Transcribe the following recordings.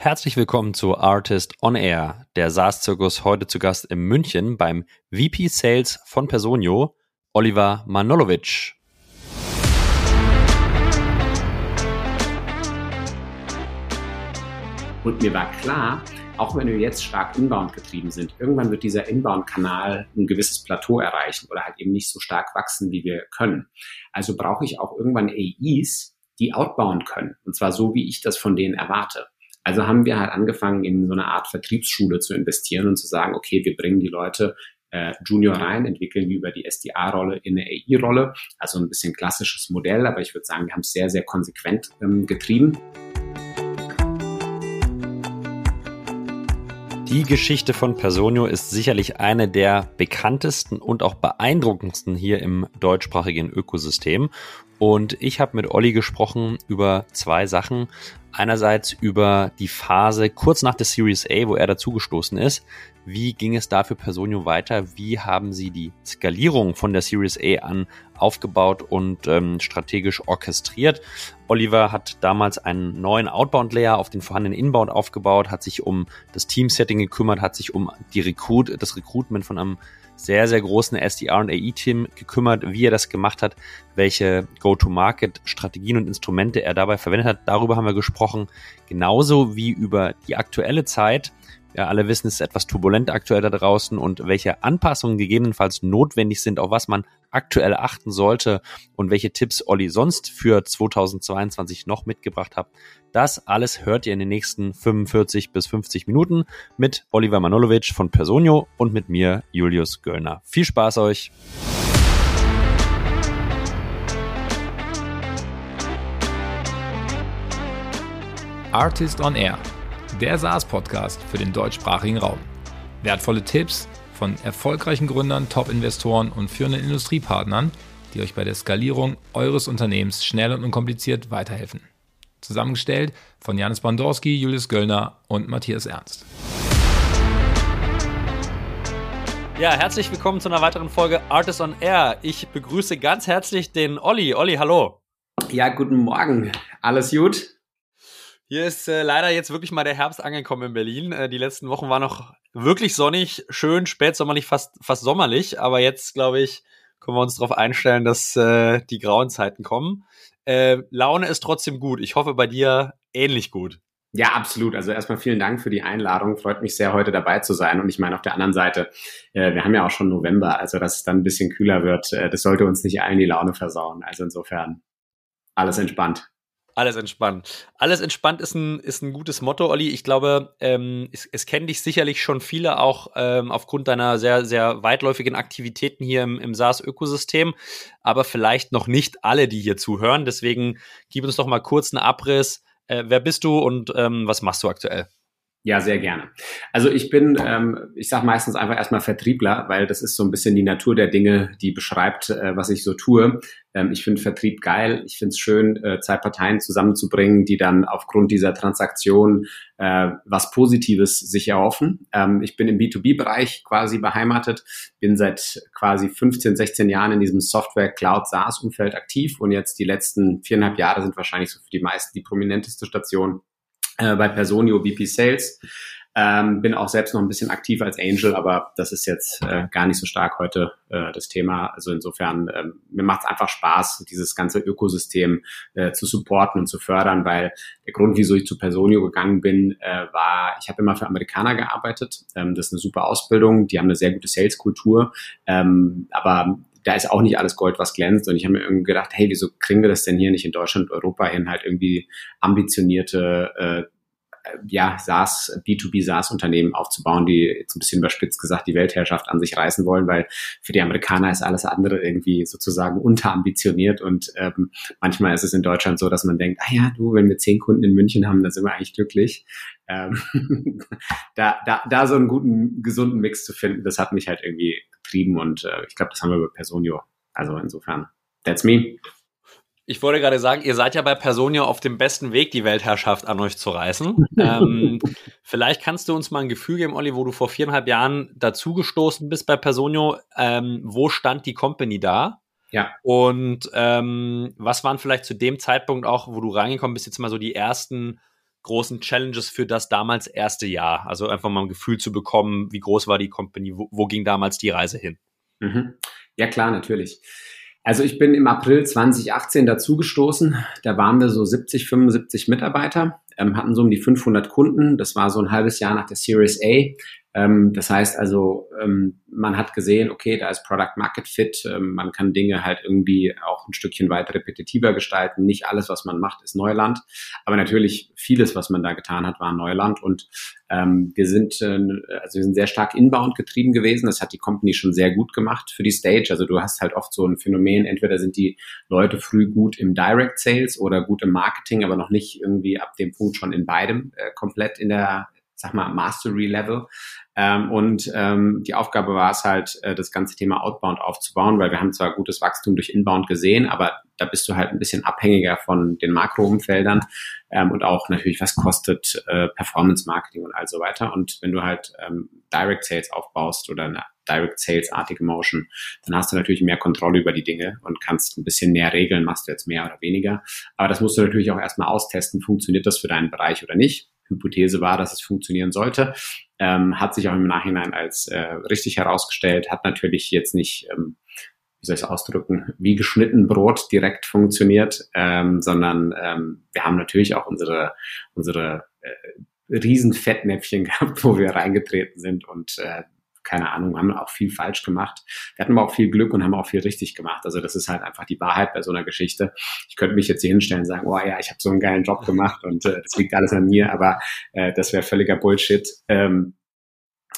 Herzlich willkommen zu Artist on Air, der SaaS-Zirkus heute zu Gast in München beim VP Sales von Personio, Oliver Manolovic. Und mir war klar, auch wenn wir jetzt stark inbound getrieben sind, irgendwann wird dieser Inbound-Kanal ein gewisses Plateau erreichen oder halt eben nicht so stark wachsen, wie wir können. Also brauche ich auch irgendwann AEs, die outbound können. Und zwar so, wie ich das von denen erwarte. Also haben wir halt angefangen, in so eine Art Vertriebsschule zu investieren und zu sagen, okay, wir bringen die Leute äh, Junior rein, entwickeln die über die SDA-Rolle in eine AI-Rolle. Also ein bisschen klassisches Modell, aber ich würde sagen, wir haben es sehr, sehr konsequent ähm, getrieben. Die Geschichte von Personio ist sicherlich eine der bekanntesten und auch beeindruckendsten hier im deutschsprachigen Ökosystem. Und ich habe mit Olli gesprochen über zwei Sachen. Einerseits über die Phase kurz nach der Series A, wo er dazugestoßen ist. Wie ging es da für Personio weiter? Wie haben Sie die Skalierung von der Series A an aufgebaut und ähm, strategisch orchestriert? Oliver hat damals einen neuen Outbound-Layer auf den vorhandenen Inbound aufgebaut, hat sich um das Team-Setting gekümmert, hat sich um die Recruit, das Recruitment von einem sehr, sehr großen SDR und AI-Team gekümmert, wie er das gemacht hat, welche Go-to-Market-Strategien und Instrumente er dabei verwendet hat. Darüber haben wir gesprochen, genauso wie über die aktuelle Zeit. Ja, alle wissen, es ist etwas turbulent aktuell da draußen und welche Anpassungen gegebenenfalls notwendig sind, auf was man aktuell achten sollte und welche Tipps Olli sonst für 2022 noch mitgebracht hat. Das alles hört ihr in den nächsten 45 bis 50 Minuten mit Oliver Manolovic von Personio und mit mir, Julius Göllner. Viel Spaß euch! Artist on Air, der SaaS-Podcast für den deutschsprachigen Raum. Wertvolle Tipps von erfolgreichen Gründern, Top-Investoren und führenden Industriepartnern, die euch bei der Skalierung eures Unternehmens schnell und unkompliziert weiterhelfen. Zusammengestellt von Janis Bandorski, Julius Göllner und Matthias Ernst. Ja, herzlich willkommen zu einer weiteren Folge Artist on Air. Ich begrüße ganz herzlich den Olli. Olli, hallo. Ja, guten Morgen. Alles gut? Hier ist äh, leider jetzt wirklich mal der Herbst angekommen in Berlin. Äh, die letzten Wochen waren noch wirklich sonnig, schön, spätsommerlich, fast, fast sommerlich. Aber jetzt, glaube ich, können wir uns darauf einstellen, dass äh, die grauen Zeiten kommen. Äh, Laune ist trotzdem gut. Ich hoffe bei dir ähnlich gut. Ja, absolut. Also erstmal vielen Dank für die Einladung. Freut mich sehr, heute dabei zu sein. Und ich meine, auf der anderen Seite, äh, wir haben ja auch schon November, also dass es dann ein bisschen kühler wird, äh, das sollte uns nicht allen die Laune versauen. Also insofern alles entspannt. Alles entspannt. Alles entspannt ist ein, ist ein gutes Motto, Olli. Ich glaube, ähm, es, es kennen dich sicherlich schon viele auch ähm, aufgrund deiner sehr, sehr weitläufigen Aktivitäten hier im, im SaaS-Ökosystem, aber vielleicht noch nicht alle, die hier zuhören. Deswegen gib uns doch mal kurz einen Abriss. Äh, wer bist du und ähm, was machst du aktuell? Ja, sehr gerne. Also ich bin, ähm, ich sage meistens einfach erstmal Vertriebler, weil das ist so ein bisschen die Natur der Dinge, die beschreibt, äh, was ich so tue. Ähm, ich finde Vertrieb geil. Ich finde es schön, äh, zwei Parteien zusammenzubringen, die dann aufgrund dieser Transaktion äh, was Positives sich erhoffen. Ähm, ich bin im B2B-Bereich quasi beheimatet, bin seit quasi 15, 16 Jahren in diesem Software Cloud SaaS-Umfeld aktiv und jetzt die letzten viereinhalb Jahre sind wahrscheinlich so für die meisten die prominenteste Station äh, bei Personio VP Sales. Ähm, bin auch selbst noch ein bisschen aktiv als Angel, aber das ist jetzt äh, gar nicht so stark heute äh, das Thema. Also insofern, ähm, mir macht es einfach Spaß, dieses ganze Ökosystem äh, zu supporten und zu fördern, weil der Grund, wieso ich zu Personio gegangen bin, äh, war, ich habe immer für Amerikaner gearbeitet. Ähm, das ist eine super Ausbildung, die haben eine sehr gute Sales-Kultur, ähm, aber da ist auch nicht alles Gold, was glänzt. Und ich habe mir irgendwie gedacht, hey, wieso kriegen wir das denn hier nicht in Deutschland, Europa hin, halt irgendwie ambitionierte äh, ja, SaaS, B2B SaaS-Unternehmen aufzubauen, die jetzt ein bisschen überspitzt gesagt die Weltherrschaft an sich reißen wollen, weil für die Amerikaner ist alles andere irgendwie sozusagen unterambitioniert und ähm, manchmal ist es in Deutschland so, dass man denkt, ah ja, du, wenn wir zehn Kunden in München haben, dann sind wir eigentlich glücklich. Ähm, da, da, da so einen guten, gesunden Mix zu finden, das hat mich halt irgendwie getrieben und äh, ich glaube, das haben wir bei Personio. Also insofern, that's me. Ich wollte gerade sagen, ihr seid ja bei Personio auf dem besten Weg, die Weltherrschaft an euch zu reißen. ähm, vielleicht kannst du uns mal ein Gefühl geben, Olli, wo du vor viereinhalb Jahren dazugestoßen bist bei Personio. Ähm, wo stand die Company da? Ja. Und ähm, was waren vielleicht zu dem Zeitpunkt auch, wo du reingekommen bist, jetzt mal so die ersten großen Challenges für das damals erste Jahr? Also einfach mal ein Gefühl zu bekommen, wie groß war die Company, wo, wo ging damals die Reise hin? Mhm. Ja klar, natürlich. Also ich bin im April 2018 dazugestoßen. Da waren wir so 70, 75 Mitarbeiter, ähm, hatten so um die 500 Kunden. Das war so ein halbes Jahr nach der Series A. Ähm, das heißt also, ähm, man hat gesehen, okay, da ist Product Market Fit, ähm, man kann Dinge halt irgendwie auch ein Stückchen weiter repetitiver gestalten. Nicht alles, was man macht, ist Neuland, aber natürlich vieles, was man da getan hat, war Neuland und ähm, wir sind, äh, also wir sind sehr stark inbound getrieben gewesen. Das hat die Company schon sehr gut gemacht für die Stage. Also du hast halt oft so ein Phänomen, entweder sind die Leute früh gut im Direct Sales oder gut im Marketing, aber noch nicht irgendwie ab dem Punkt schon in beidem äh, komplett in der sag mal, Mastery-Level. Ähm, und ähm, die Aufgabe war es halt, äh, das ganze Thema Outbound aufzubauen, weil wir haben zwar gutes Wachstum durch Inbound gesehen, aber da bist du halt ein bisschen abhängiger von den Makroumfeldern ähm, und auch natürlich, was kostet äh, Performance-Marketing und all so weiter. Und wenn du halt ähm, Direct Sales aufbaust oder eine Direct Sales-artige Motion, dann hast du natürlich mehr Kontrolle über die Dinge und kannst ein bisschen mehr regeln, machst du jetzt mehr oder weniger. Aber das musst du natürlich auch erstmal austesten, funktioniert das für deinen Bereich oder nicht. Hypothese war, dass es funktionieren sollte. Ähm, hat sich auch im Nachhinein als äh, richtig herausgestellt, hat natürlich jetzt nicht, ähm, wie soll ich es ausdrücken, wie geschnitten Brot direkt funktioniert, ähm, sondern ähm, wir haben natürlich auch unsere, unsere äh, Riesenfettnäpfchen gehabt, wo wir reingetreten sind und äh, keine Ahnung, haben auch viel falsch gemacht. Wir hatten aber auch viel Glück und haben auch viel richtig gemacht. Also das ist halt einfach die Wahrheit bei so einer Geschichte. Ich könnte mich jetzt hier hinstellen und sagen, oh ja, ich habe so einen geilen Job gemacht und äh, das liegt alles an mir, aber äh, das wäre völliger Bullshit. Ähm,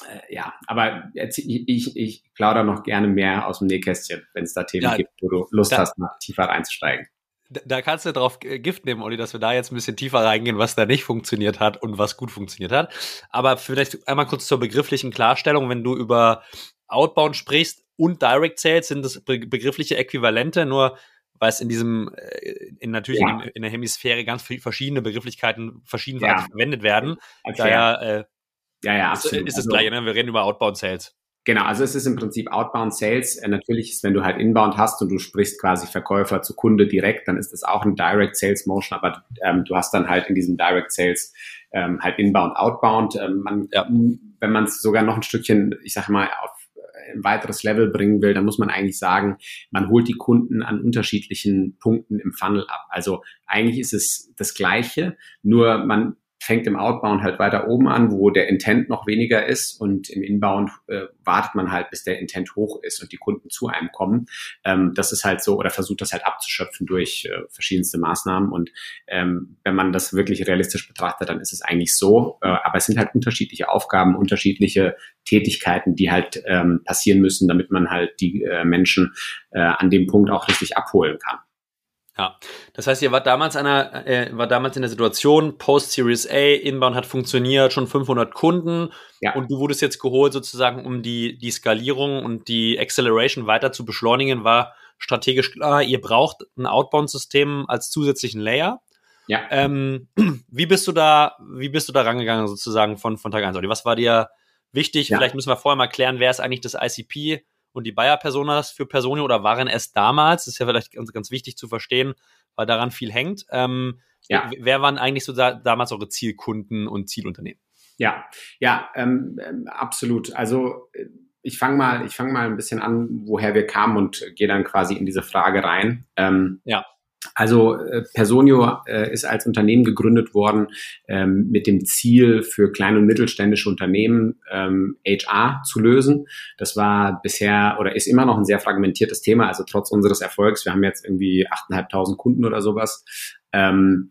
äh, ja, aber ich, ich, ich plaudere noch gerne mehr aus dem Nähkästchen, wenn es da Themen ja, gibt, wo du Lust da, hast, mal tiefer reinzusteigen da kannst du drauf Gift nehmen, Olli, dass wir da jetzt ein bisschen tiefer reingehen, was da nicht funktioniert hat und was gut funktioniert hat. Aber vielleicht einmal kurz zur begrifflichen Klarstellung, wenn du über Outbound sprichst und Direct Sales, sind das begriffliche Äquivalente, nur weil es in diesem, äh, in natürlich ja. in, in, der Hemisphäre ganz viele verschiedene Begrifflichkeiten verschieden ja. verwendet werden. Daher äh, ja, ja, absolut. ist, ist das also, gleiche, ne? wir reden über Outbound Sales. Genau, also es ist im Prinzip Outbound Sales. Äh, natürlich ist, wenn du halt Inbound hast und du sprichst quasi Verkäufer zu Kunde direkt, dann ist das auch ein Direct Sales Motion, aber ähm, du hast dann halt in diesem Direct Sales ähm, halt Inbound, Outbound. Ähm, man, ja. Wenn man es sogar noch ein Stückchen, ich sage mal, auf äh, ein weiteres Level bringen will, dann muss man eigentlich sagen, man holt die Kunden an unterschiedlichen Punkten im Funnel ab. Also eigentlich ist es das Gleiche, nur man fängt im Outbound halt weiter oben an, wo der Intent noch weniger ist und im Inbound äh, wartet man halt, bis der Intent hoch ist und die Kunden zu einem kommen. Ähm, das ist halt so, oder versucht das halt abzuschöpfen durch äh, verschiedenste Maßnahmen und ähm, wenn man das wirklich realistisch betrachtet, dann ist es eigentlich so, äh, aber es sind halt unterschiedliche Aufgaben, unterschiedliche Tätigkeiten, die halt ähm, passieren müssen, damit man halt die äh, Menschen äh, an dem Punkt auch richtig abholen kann. Ja, das heißt, ihr wart damals, einer, äh, war damals in der Situation, Post-Series A, Inbound hat funktioniert, schon 500 Kunden ja. und du wurdest jetzt geholt sozusagen, um die, die Skalierung und die Acceleration weiter zu beschleunigen, war strategisch klar, ihr braucht ein Outbound-System als zusätzlichen Layer. Ja. Ähm, wie bist du da, wie bist du da rangegangen sozusagen von, von Tag 1? Was war dir wichtig? Ja. Vielleicht müssen wir vorher mal klären, wer ist eigentlich das ICP? Und die Bayer-Personas für Personio oder waren es damals, das ist ja vielleicht ganz, ganz wichtig zu verstehen, weil daran viel hängt. Ähm, ja. Wer waren eigentlich so da, damals eure Zielkunden und Zielunternehmen? Ja, ja, ähm, ähm absolut. Also äh, ich fange mal, ich fange mal ein bisschen an, woher wir kamen und gehe dann quasi in diese Frage rein. Ähm, ja. Also äh, Personio äh, ist als Unternehmen gegründet worden ähm, mit dem Ziel, für kleine und mittelständische Unternehmen ähm, HR zu lösen. Das war bisher oder ist immer noch ein sehr fragmentiertes Thema. Also trotz unseres Erfolgs, wir haben jetzt irgendwie 8.500 Kunden oder sowas. Ähm,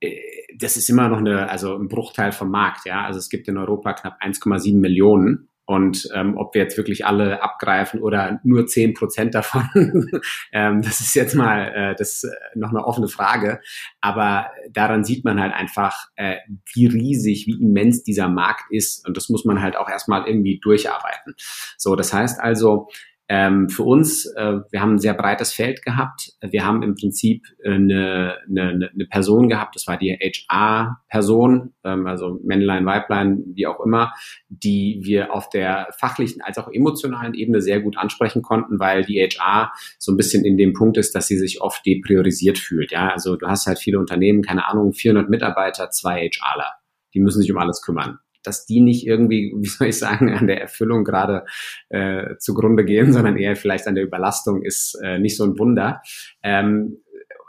äh, das ist immer noch eine, also ein Bruchteil vom Markt. Ja, also es gibt in Europa knapp 1,7 Millionen und ähm, ob wir jetzt wirklich alle abgreifen oder nur zehn Prozent davon, ähm, das ist jetzt mal äh, das äh, noch eine offene Frage. Aber daran sieht man halt einfach, äh, wie riesig, wie immens dieser Markt ist. Und das muss man halt auch erstmal irgendwie durcharbeiten. So, das heißt also, Ähm, für uns, äh, wir haben ein sehr breites Feld gehabt. Wir haben im Prinzip äh, eine, eine, eine Person gehabt, das war die HR-Person, ähm, also Männlein, Weiblein, wie auch immer, die wir auf der fachlichen als auch emotionalen Ebene sehr gut ansprechen konnten, weil die HR so ein bisschen in dem Punkt ist, dass sie sich oft depriorisiert fühlt. Ja, also du hast halt viele Unternehmen, keine Ahnung, 400 Mitarbeiter, zwei HRler. Die müssen sich um alles kümmern dass die nicht irgendwie, wie soll ich sagen, an der Erfüllung gerade äh, zugrunde gehen, sondern eher vielleicht an der Überlastung ist äh, nicht so ein Wunder. Ähm,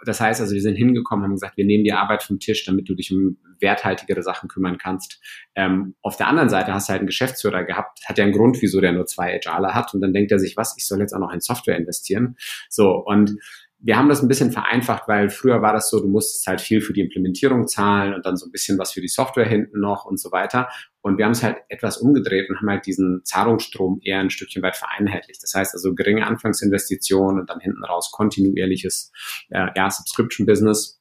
das heißt also, wir sind hingekommen, haben gesagt, wir nehmen die Arbeit vom Tisch, damit du dich um werthaltigere Sachen kümmern kannst. Ähm, auf der anderen Seite hast du halt einen Geschäftsführer gehabt, hat ja einen Grund, wieso der nur zwei HRler hat und dann denkt er sich, was, ich soll jetzt auch noch in Software investieren. So, und wir haben das ein bisschen vereinfacht, weil früher war das so, du musstest halt viel für die Implementierung zahlen und dann so ein bisschen was für die Software hinten noch und so weiter. Und wir haben es halt etwas umgedreht und haben halt diesen Zahlungsstrom eher ein Stückchen weit vereinheitlicht. Das heißt also geringe Anfangsinvestitionen und dann hinten raus kontinuierliches äh, ja, Subscription-Business.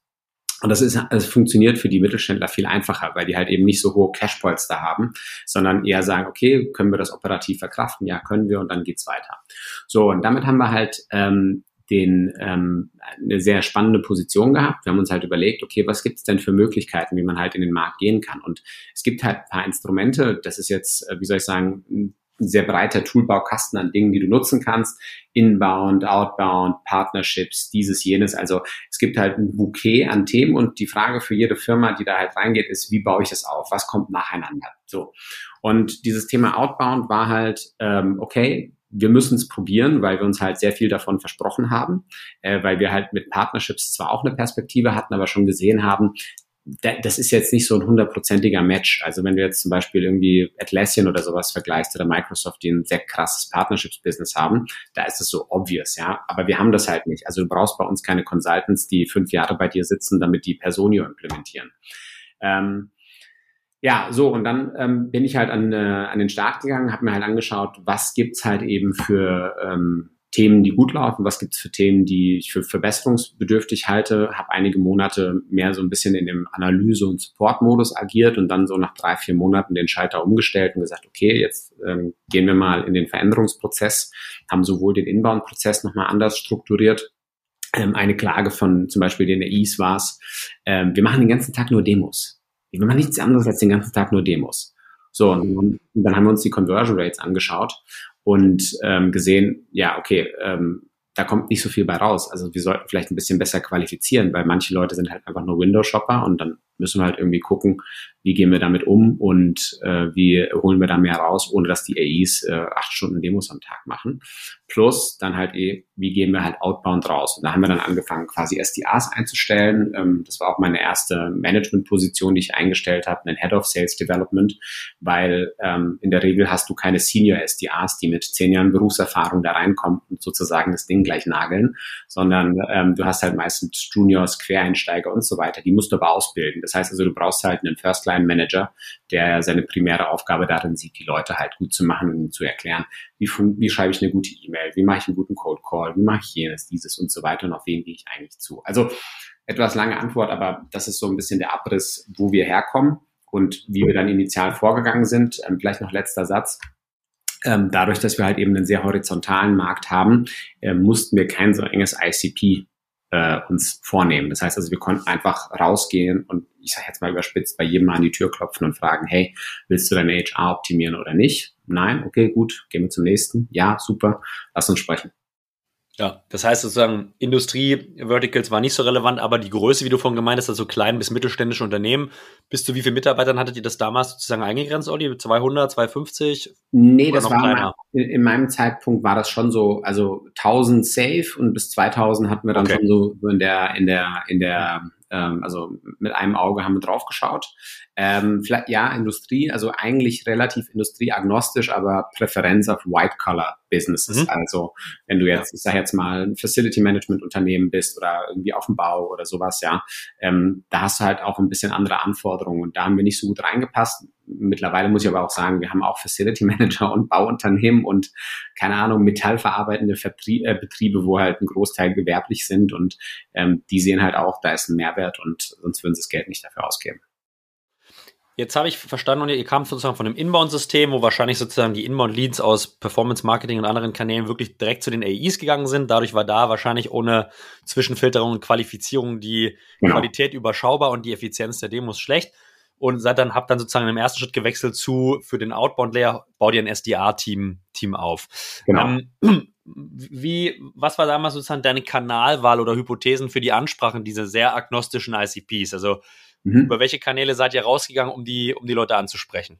Und das ist, es funktioniert für die Mittelständler viel einfacher, weil die halt eben nicht so hohe Cashpolster haben, sondern eher sagen, okay, können wir das operativ verkraften? Ja, können wir und dann geht's weiter. So, und damit haben wir halt ähm, den ähm, eine sehr spannende Position gehabt. Wir haben uns halt überlegt, okay, was gibt es denn für Möglichkeiten, wie man halt in den Markt gehen kann? Und es gibt halt ein paar Instrumente. Das ist jetzt, äh, wie soll ich sagen, ein sehr breiter Toolbaukasten an Dingen, die du nutzen kannst. Inbound, Outbound, Partnerships, dieses, jenes. Also es gibt halt ein Bouquet an Themen und die Frage für jede Firma, die da halt reingeht, ist, wie baue ich das auf? Was kommt nacheinander? So. Und dieses Thema Outbound war halt, ähm, okay, wir müssen es probieren, weil wir uns halt sehr viel davon versprochen haben, äh, weil wir halt mit Partnerships zwar auch eine Perspektive hatten, aber schon gesehen haben, das ist jetzt nicht so ein hundertprozentiger Match. Also wenn du jetzt zum Beispiel irgendwie Atlassian oder sowas vergleichst oder Microsoft, die ein sehr krasses Partnerships-Business haben, da ist es so obvious, ja. Aber wir haben das halt nicht. Also du brauchst bei uns keine Consultants, die fünf Jahre bei dir sitzen, damit die Personio implementieren. Ähm, ja, so, und dann ähm, bin ich halt an, äh, an den Start gegangen, habe mir halt angeschaut, was gibt's halt eben für ähm, Themen, die gut laufen, was gibt's für Themen, die ich für verbesserungsbedürftig halte, habe einige Monate mehr so ein bisschen in dem Analyse- und Support-Modus agiert und dann so nach drei, vier Monaten den Schalter umgestellt und gesagt, okay, jetzt ähm, gehen wir mal in den Veränderungsprozess, haben sowohl den Inbound-Prozess nochmal anders strukturiert, ähm, eine Klage von zum Beispiel den EIs war es, ähm, wir machen den ganzen Tag nur Demos wir machen nichts anderes als den ganzen Tag nur Demos. So, und, dann haben wir uns die Conversion Rates angeschaut und ähm, gesehen, ja, okay, ähm, da kommt nicht so viel bei raus. Also wir sollten vielleicht ein bisschen besser qualifizieren, weil manche Leute sind halt einfach nur Windows-Shopper und dann müssen wir halt irgendwie gucken, wie gehen wir damit um und äh, wie holen wir da mehr raus, ohne dass die AIs äh, acht Stunden Demos am Tag machen. Plus dann halt eh, wie gehen wir halt outbound raus. Und da haben wir dann angefangen, quasi SDAs einzustellen. Ähm, das war auch meine erste Management-Position, die ich eingestellt habe, einen Head of Sales Development, weil ähm, in der Regel hast du keine Senior SDAs, die mit zehn Jahren Berufserfahrung da reinkommen und sozusagen das Ding gleich nageln, sondern ähm, du hast halt meistens Juniors, Quereinsteiger und so weiter. Die musst du aber ausbilden. Das heißt also, du brauchst halt einen First-Line-Manager, der seine primäre Aufgabe darin sieht, die Leute halt gut zu machen und ihnen zu erklären, wie, wie schreibe ich eine gute E-Mail, wie mache ich einen guten Code Call, wie mache ich jenes, dieses und so weiter und auf wen gehe ich eigentlich zu. Also etwas lange Antwort, aber das ist so ein bisschen der Abriss, wo wir herkommen und wie wir dann initial vorgegangen sind. Ähm, vielleicht noch letzter Satz. Ähm, dadurch, dass wir halt eben einen sehr horizontalen Markt haben, äh, mussten wir kein so enges ICP äh, uns vornehmen. Das heißt also, wir konnten einfach rausgehen und ich sage jetzt mal überspitzt, bei jedem mal an die Tür klopfen und fragen, hey, willst du deine HR optimieren oder nicht? Nein, okay, gut, gehen wir zum nächsten. Ja, super, lass uns sprechen. Ja, das heißt sozusagen, Industrie-Verticals war nicht so relevant, aber die Größe, wie du vorhin gemeint hast, also klein bis mittelständische Unternehmen, bis zu wie viele Mitarbeitern hattet ihr das damals sozusagen eingegrenzt, Olli? 200, 250? Nee, das war mein, in meinem Zeitpunkt war das schon so, also 1000 safe und bis 2000 hatten wir dann okay. schon so in der, in der, in der, ähm, also mit einem Auge haben wir drauf geschaut. Ähm, vielleicht, ja, Industrie, also eigentlich relativ industrieagnostisch, aber Präferenz auf White-Collar-Businesses. Mhm. Also wenn du jetzt, ich sage jetzt mal, ein Facility-Management-Unternehmen bist oder irgendwie auf dem Bau oder sowas, ja, ähm, da hast du halt auch ein bisschen andere Anforderungen und da haben wir nicht so gut reingepasst. Mittlerweile muss ich aber auch sagen, wir haben auch Facility Manager und Bauunternehmen und keine Ahnung, metallverarbeitende Verbrie äh, Betriebe, wo halt ein Großteil gewerblich sind und ähm, die sehen halt auch, da ist ein Mehrwert und sonst würden sie das Geld nicht dafür ausgeben. Jetzt habe ich verstanden, und ihr kam sozusagen von einem Inbound-System, wo wahrscheinlich sozusagen die Inbound-Leads aus Performance-Marketing und anderen Kanälen wirklich direkt zu den AIs gegangen sind. Dadurch war da wahrscheinlich ohne Zwischenfilterung und Qualifizierung die genau. Qualität überschaubar und die Effizienz der Demos schlecht. Und seid dann, habt dann sozusagen im ersten Schritt gewechselt zu, für den Outbound-Layer, bau dir ein SDA-Team Team auf. Genau. Ähm, wie, was war damals sozusagen deine Kanalwahl oder Hypothesen für die Ansprachen dieser sehr agnostischen ICPs? Also Mhm. Über welche Kanäle seid ihr rausgegangen, um die, um die Leute anzusprechen?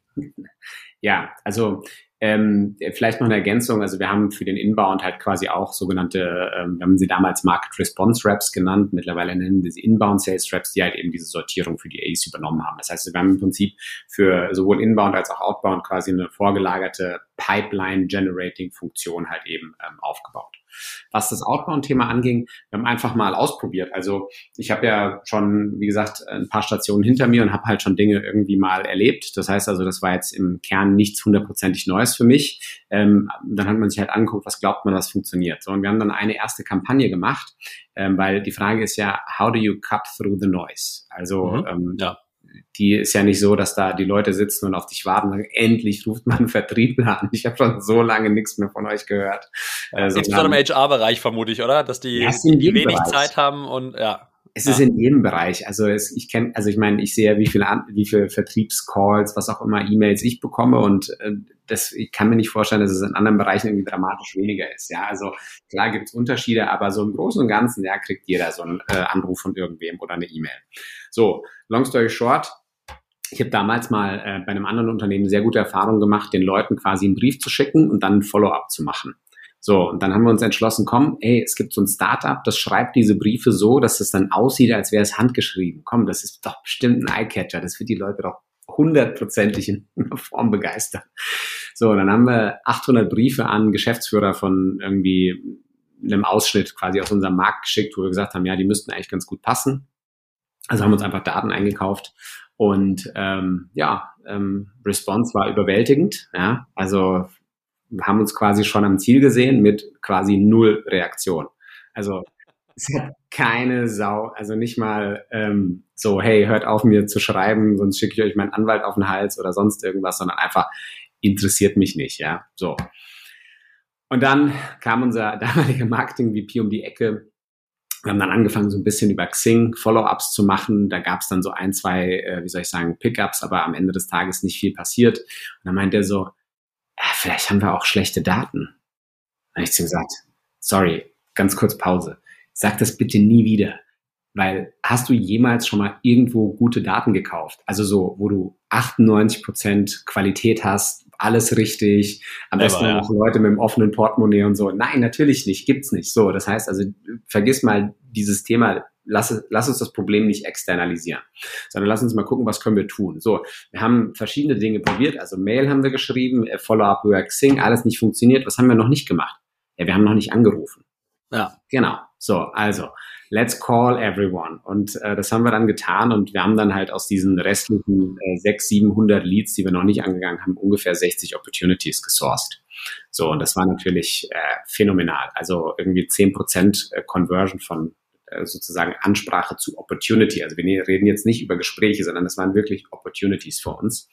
Ja, also ähm, vielleicht noch eine Ergänzung. Also wir haben für den Inbound halt quasi auch sogenannte, ähm, wir haben sie damals Market Response Reps genannt. Mittlerweile nennen wir sie Inbound Sales Reps, die halt eben diese Sortierung für die A's übernommen haben. Das heißt, wir haben im Prinzip für sowohl Inbound als auch Outbound quasi eine vorgelagerte Pipeline Generating Funktion halt eben ähm, aufgebaut. Was das Outbound-Thema anging, wir haben einfach mal ausprobiert. Also ich habe ja schon, wie gesagt, ein paar Stationen hinter mir und habe halt schon Dinge irgendwie mal erlebt. Das heißt also, das war jetzt im Kern nichts hundertprozentig Neues für mich. Ähm, dann hat man sich halt angeguckt, was glaubt man, was funktioniert. So, und wir haben dann eine erste Kampagne gemacht, ähm, weil die Frage ist ja, how do you cut through the noise? Also mhm, ähm, ja die ist ja nicht so, dass da die Leute sitzen und auf dich warten und sagen, endlich ruft man einen Vertriebler an. Ich habe schon so lange nichts mehr von euch gehört. Äh, Insbesondere im HR-Bereich vermute ich, oder? Dass die, ja, die wenig. Zeit haben und ja. Es ja. ist in jedem Bereich. Also es, ich kenne, also ich meine, ich sehe, wie viele, wie viele Vertriebscalls, was auch immer, E-Mails ich bekomme und äh, das, ich kann mir nicht vorstellen, dass es in anderen Bereichen irgendwie dramatisch weniger ist. Ja, also klar gibt es Unterschiede, aber so im Großen und Ganzen, ja, kriegt jeder so einen äh, Anruf von irgendwem oder eine E-Mail. So, long story short, ich habe damals mal äh, bei einem anderen Unternehmen sehr gute Erfahrungen gemacht, den Leuten quasi einen Brief zu schicken und dann ein Follow-up zu machen. So, und dann haben wir uns entschlossen, komm, ey, es gibt so ein Startup, das schreibt diese Briefe so, dass es dann aussieht, als wäre es handgeschrieben. Komm, das ist doch bestimmt ein Eyecatcher. Das wird die Leute doch hundertprozentig in einer Form begeistern. So, dann haben wir 800 Briefe an Geschäftsführer von irgendwie einem Ausschnitt quasi aus unserem Markt geschickt, wo wir gesagt haben, ja, die müssten eigentlich ganz gut passen. Also haben wir uns einfach Daten eingekauft und ähm, ja, ähm, Response war überwältigend. Ja, also haben uns quasi schon am Ziel gesehen mit quasi null Reaktion. Also es hat keine Sau, also nicht mal ähm, so, hey, hört auf mir zu schreiben, sonst schicke ich euch meinen Anwalt auf den Hals oder sonst irgendwas, sondern einfach interessiert mich nicht, ja, so. Und dann kam unser damaliger Marketing-VP um die Ecke. Wir haben dann angefangen, so ein bisschen über Xing Follow-ups zu machen. Da gab es dann so ein, zwei, äh, wie soll ich sagen, Pickups, aber am Ende des Tages nicht viel passiert. Und dann meint er so, ja, vielleicht haben wir auch schlechte Daten. Dann habe ich zu ihm gesagt, sorry, ganz kurz Pause. Sag das bitte nie wieder. Weil hast du jemals schon mal irgendwo gute Daten gekauft? Also so, wo du 98 Prozent Qualität hast, alles richtig, am besten ja, auch Leute mit dem offenen Portemonnaie und so. Nein, natürlich nicht, gibt's nicht. So, das heißt also, vergiss mal dieses Thema lass, lass uns das Problem nicht externalisieren, sondern lass uns mal gucken, was können wir tun. So, wir haben verschiedene Dinge probiert, also Mail haben wir geschrieben, äh, Follow-up über Xing, alles nicht funktioniert. Was haben wir noch nicht gemacht? Ja, wir haben noch nicht angerufen. Ja. Genau. So, also, let's call everyone. Und äh, das haben wir dann getan und wir haben dann halt aus diesen restlichen äh, 600, 700 Leads, die wir noch nicht angegangen haben, ungefähr 60 Opportunities gesourced. So, und das war natürlich äh, phänomenal. Also irgendwie 10% äh, Conversion von sozusagen Ansprache zu Opportunity. Also wir ne-, reden jetzt nicht über Gespräche, sondern das waren wirklich Opportunities für uns.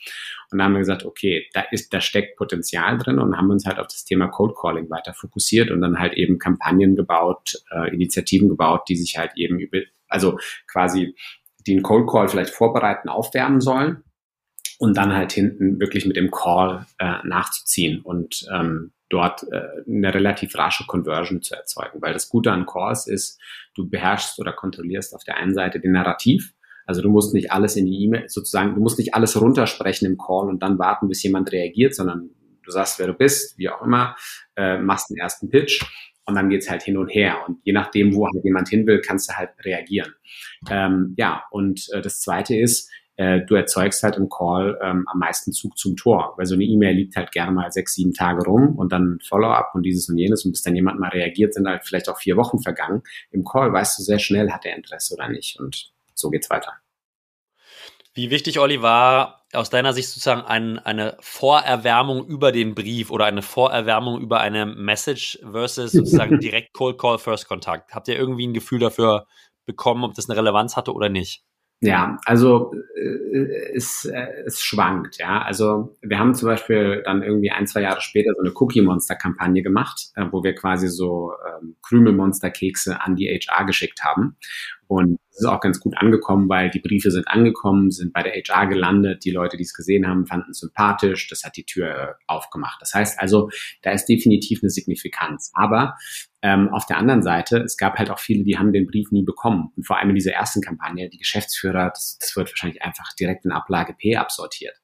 Und da haben wir gesagt, okay, da ist, da steckt Potenzial drin und haben uns halt auf das Thema Cold Calling weiter fokussiert und dann halt eben Kampagnen gebaut, äh, Initiativen gebaut, die sich halt eben über, also quasi den Cold Call vielleicht vorbereiten, aufwärmen sollen und dann halt hinten wirklich mit dem Call äh, nachzuziehen und ähm, dort äh, eine relativ rasche Conversion zu erzeugen. Weil das Gute an Calls ist, du beherrschst oder kontrollierst auf der einen Seite den Narrativ. Also du musst nicht alles in die E-Mail, sozusagen, du musst nicht alles runtersprechen im Call und dann warten, bis jemand reagiert, sondern du sagst, wer du bist, wie auch immer, äh, machst den ersten Pitch und dann geht's halt hin und her. Und je nachdem, wo halt jemand hin will, kannst du halt reagieren. Ähm, ja, und äh, das Zweite ist, äh, du erzeugst halt im Call ähm, am meisten Zug zum Tor, weil so eine E-Mail liegt halt gerne mal sechs, sieben Tage rum und dann Follow-up und dieses und jenes und bis dann jemand mal reagiert, sind halt vielleicht auch vier Wochen vergangen. Im Call weißt du sehr schnell, hat er Interesse oder nicht und so geht's weiter. Wie wichtig, Olli, war aus deiner Sicht sozusagen ein, eine Vorerwärmung über den Brief oder eine Vorerwärmung über eine Message versus sozusagen direkt Cold Call First Kontakt? Habt ihr irgendwie ein Gefühl dafür bekommen, ob das eine Relevanz hatte oder nicht? Ja, also äh, es, äh, es schwankt, ja. Also wir haben zum Beispiel dann irgendwie ein, zwei Jahre später so eine Cookie-Monster-Kampagne gemacht, äh, wo wir quasi so ähm, Krümelmonster-Kekse an die HR geschickt haben. Und es ist auch ganz gut angekommen, weil die Briefe sind angekommen, sind bei der HR gelandet. Die Leute, die es gesehen haben, fanden es sympathisch. Das hat die Tür äh, aufgemacht. Das heißt also, da ist definitiv eine Signifikanz. Aber ähm, auf der anderen Seite, es gab halt auch viele, die haben den Brief nie bekommen. Und vor allem in dieser ersten Kampagne, die Geschäftsführer, das, das wird wahrscheinlich einfach direkt in Ablage P absortiert.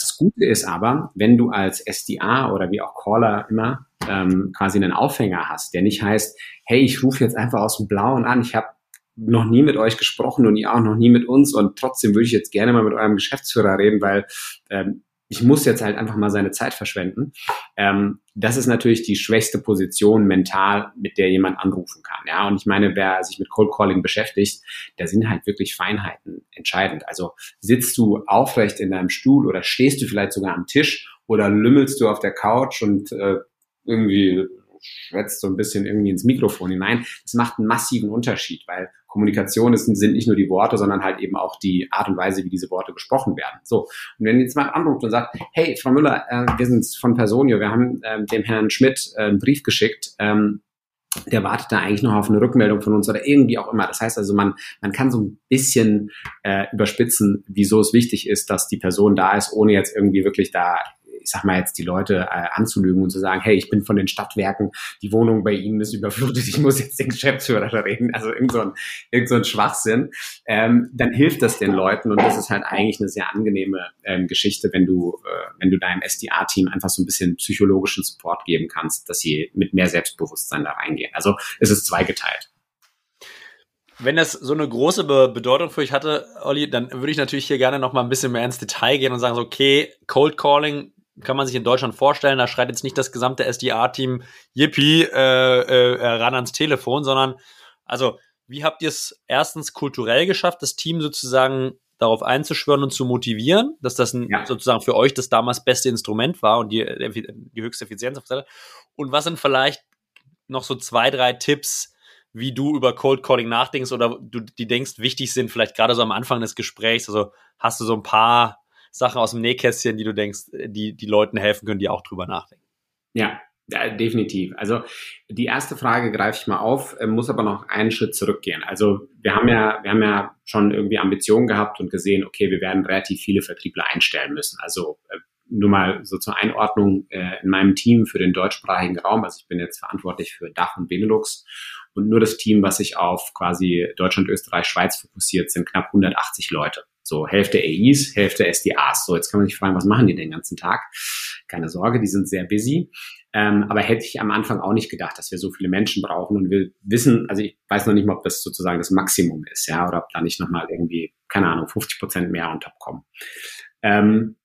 Das Gute ist aber, wenn du als SDA oder wie auch Caller immer ähm, quasi einen Aufhänger hast, der nicht heißt, hey, ich rufe jetzt einfach aus dem Blauen an, ich habe noch nie mit euch gesprochen und ihr auch noch nie mit uns und trotzdem würde ich jetzt gerne mal mit eurem Geschäftsführer reden, weil ähm, ich muss jetzt halt einfach mal seine Zeit verschwenden. Ähm, das ist natürlich die schwächste Position mental, mit der jemand anrufen kann. Ja, und ich meine, wer sich mit Cold Calling beschäftigt, da sind halt wirklich Feinheiten entscheidend. Also sitzt du aufrecht in deinem Stuhl oder stehst du vielleicht sogar am Tisch oder lümmelst du auf der Couch und äh, irgendwie schwätzt so ein bisschen irgendwie ins Mikrofon hinein. Das macht einen massiven Unterschied, weil Kommunikation ist, sind nicht nur die Worte, sondern halt eben auch die Art und Weise, wie diese Worte gesprochen werden. So. Und wenn jetzt mal anruft und sagt, hey, Frau Müller, äh, wir sind von Personio, wir haben äh, dem Herrn Schmidt äh, einen Brief geschickt, ähm, der wartet da eigentlich noch auf eine Rückmeldung von uns oder irgendwie auch immer. Das heißt also, man, man kann so ein bisschen äh, überspitzen, wieso es wichtig ist, dass die Person da ist, ohne jetzt irgendwie wirklich da ich sag mal jetzt die Leute äh, anzulügen und zu sagen, hey, ich bin von den Stadtwerken, die Wohnung bei Ihnen ist überflutet, ich muss jetzt den Geschäftsführer reden, also irgend so ein, irgend so ein Schwachsinn, ähm, dann hilft das den Leuten und das ist halt eigentlich eine sehr angenehme ähm, Geschichte, wenn du, äh, wenn du deinem SDA-Team einfach so ein bisschen psychologischen Support geben kannst, dass sie mit mehr Selbstbewusstsein da reingehen. Also es ist zweigeteilt. Wenn das so eine große Be Bedeutung für euch hatte, Olli, dann würde ich natürlich hier gerne noch mal ein bisschen mehr ins Detail gehen und sagen, so, okay, Cold Calling kann man sich in Deutschland vorstellen. Da schreit jetzt nicht das gesamte SDA-Team Yippie äh, äh, ran ans Telefon, sondern also wie habt ihr es erstens kulturell geschafft, das Team sozusagen darauf einzuschwören und zu motivieren, dass das ein, ja. sozusagen für euch das damals beste Instrument war und die, die höchste Effizienz auf der Seite? Und was sind vielleicht noch so zwei, drei Tipps, wie du über Cold Calling nachdenkst oder du die denkst, wichtig sind, vielleicht gerade so am Anfang des Gesprächs? Also hast du so ein paar Sachen aus dem Nähkästchen, die du denkst, die die Leuten helfen können, die auch drüber nachdenken? Ja, ja, definitiv. Also die erste Frage greife ich mal auf, äh, muss aber noch einen Schritt zurückgehen. Also wir haben ja, wir haben ja schon irgendwie Ambitionen gehabt und gesehen, okay, wir werden relativ viele Vertriebler einstellen müssen. Also äh, nur mal so zur Einordnung äh, in meinem Team für den deutschsprachigen Raum. Also ich bin jetzt verantwortlich für Dach und Benelux und nur das Team, was sich auf quasi Deutschland, Österreich, Schweiz fokussiert, sind knapp 180 Leute. So Hälfte AIs, Hälfte SDAs. So, jetzt kann man sich fragen, was machen die den ganzen Tag? Keine Sorge, die sind sehr busy. Ähm, aber hätte ich am Anfang auch nicht gedacht, dass wir so viele Menschen brauchen und wir wissen, also ich weiß noch nicht mal, ob das sozusagen das Maximum ist, ja, oder ob da nicht nochmal irgendwie, keine Ahnung, 50 Prozent mehr on top kommen. Ähm,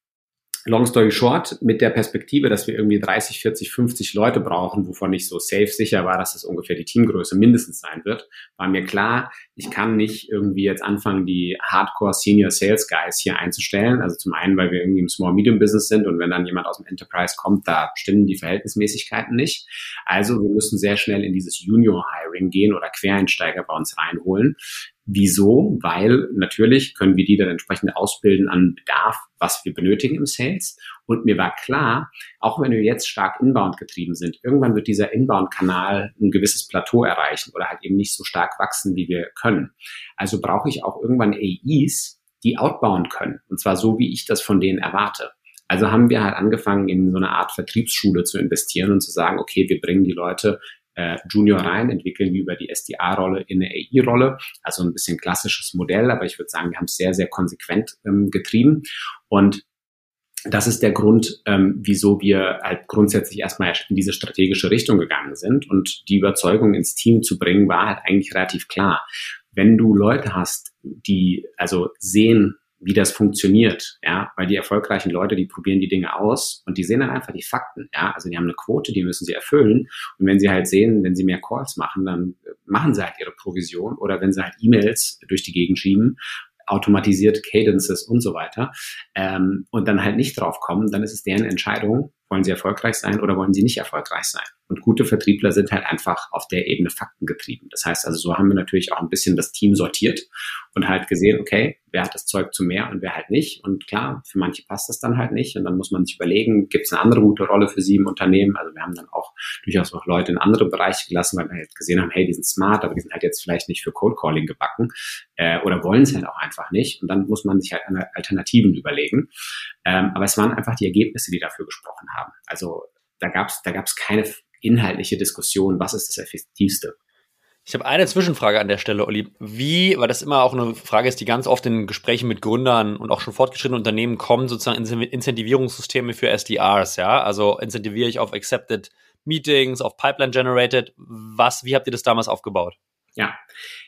long story short, mit der Perspektive, dass wir irgendwie 30, 40, 50 Leute brauchen, wovon ich so safe sicher war, dass das ungefähr die Teamgröße mindestens sein wird, war mir klar, ich kann nicht irgendwie jetzt anfangen, die Hardcore Senior Sales Guys hier einzustellen. Also zum einen, weil wir irgendwie im Small Medium Business sind und wenn dann jemand aus dem Enterprise kommt, da stimmen die Verhältnismäßigkeiten nicht. Also wir müssen sehr schnell in dieses Junior Hiring gehen oder Quereinsteiger bei uns reinholen, Wieso? Weil natürlich können wir die dann entsprechend ausbilden an Bedarf, was wir benötigen im Sales. Und mir war klar, auch wenn wir jetzt stark inbound getrieben sind, irgendwann wird dieser Inbound-Kanal ein gewisses Plateau erreichen oder halt eben nicht so stark wachsen, wie wir können. Also brauche ich auch irgendwann AEs, die outbound können. Und zwar so, wie ich das von denen erwarte. Also haben wir halt angefangen, in so eine Art Vertriebsschule zu investieren und zu sagen, okay, wir bringen die Leute äh, Junior rein, entwickeln die über die SDA-Rolle in eine AI-Rolle. Also ein bisschen klassisches Modell, aber ich würde sagen, wir haben es sehr, sehr konsequent ähm, getrieben. Und das ist der Grund, ähm, wieso wir halt grundsätzlich erstmal in diese strategische Richtung gegangen sind. Und die Überzeugung ins Team zu bringen, war halt eigentlich relativ klar. Wenn du Leute hast, die also sehen, wie das funktioniert, ja, weil die erfolgreichen Leute, die probieren die Dinge aus und die sehen dann einfach die Fakten, ja, also die haben eine Quote, die müssen sie erfüllen und wenn sie halt sehen, wenn sie mehr Calls machen, dann machen sie halt ihre Provision oder wenn sie halt E-Mails durch die Gegend schieben, automatisiert Cadences und so weiter ähm, und dann halt nicht drauf kommen, dann ist es deren Entscheidung, wollen sie erfolgreich sein oder wollen sie nicht erfolgreich sein. Und gute Vertriebler sind halt einfach auf der Ebene faktengetrieben. Das heißt also, so haben wir natürlich auch ein bisschen das Team sortiert und halt gesehen, okay, wer hat das Zeug zu mehr und wer halt nicht. Und klar, für manche passt das dann halt nicht. Und dann muss man sich überlegen, gibt es eine andere gute Rolle für sie im Unternehmen? Also wir haben dann auch durchaus auch Leute in andere Bereiche gelassen, weil wir halt gesehen haben, hey, die sind smart, aber die sind halt jetzt vielleicht nicht für Cold Calling gebacken äh, oder wollen es halt auch einfach nicht. Und dann muss man sich halt Alternativen überlegen. Ähm, aber es waren einfach die Ergebnisse, die dafür gesprochen haben. Also da gab es da gab's keine inhaltliche Diskussion, was ist das Effektivste. Ich habe eine Zwischenfrage an der Stelle, Olli. Wie, weil das immer auch eine Frage ist, die ganz oft in Gesprächen mit Gründern und auch schon fortgeschrittenen Unternehmen kommen, sozusagen Incentivierungssysteme für SDRs, ja? Also incentiviere ich auf Accepted Meetings, auf Pipeline Generated. Was, wie habt ihr das damals aufgebaut? Ja,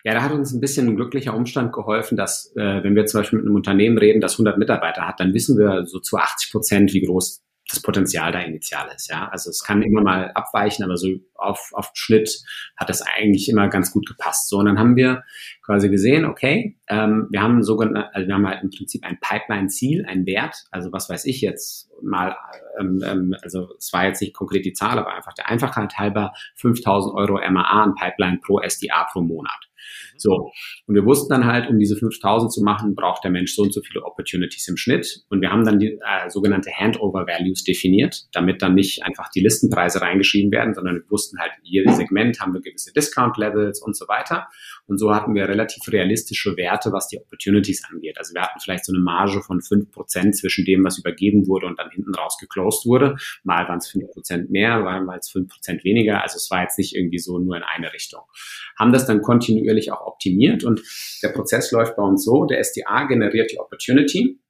ja, da hat uns ein bisschen ein glücklicher Umstand geholfen, dass äh, wenn wir zum Beispiel mit einem Unternehmen reden, das 100 Mitarbeiter hat, dann wissen wir so zu 80 Prozent, wie groß das Potenzial da initial ist. Ja, also es kann immer mal abweichen, aber so auf, auf Schnitt hat das eigentlich immer ganz gut gepasst. So, und dann haben wir quasi gesehen, okay, ähm, wir haben sogenannte, also wir haben halt im Prinzip ein Pipeline-Ziel, ein Wert, also was weiß ich jetzt mal, ähm, ähm, also es war jetzt nicht konkret die Zahl, aber einfach der Einfachheit halber 5000 Euro MAA an Pipeline pro SDA pro Monat. So. Und wir wussten dann halt, um diese 5000 zu machen, braucht der Mensch so und so viele Opportunities im Schnitt. Und wir haben dann die äh, sogenannte Handover Values definiert, damit dann nicht einfach die Listenpreise reingeschrieben werden, sondern wir wussten halt, jedes Segment haben wir gewisse Discount Levels und so weiter. Und so hatten wir relativ realistische Werte, was die Opportunities angeht. Also wir hatten vielleicht so eine Marge von fünf Prozent zwischen dem, was übergeben wurde und dann hinten raus geclosed wurde. Mal waren es fünf Prozent mehr, mal waren es fünf Prozent weniger. Also es war jetzt nicht irgendwie so nur in eine Richtung. Haben das dann kontinuierlich auch optimiert und der Prozess läuft bei uns so, der SDA generiert die Opportunity,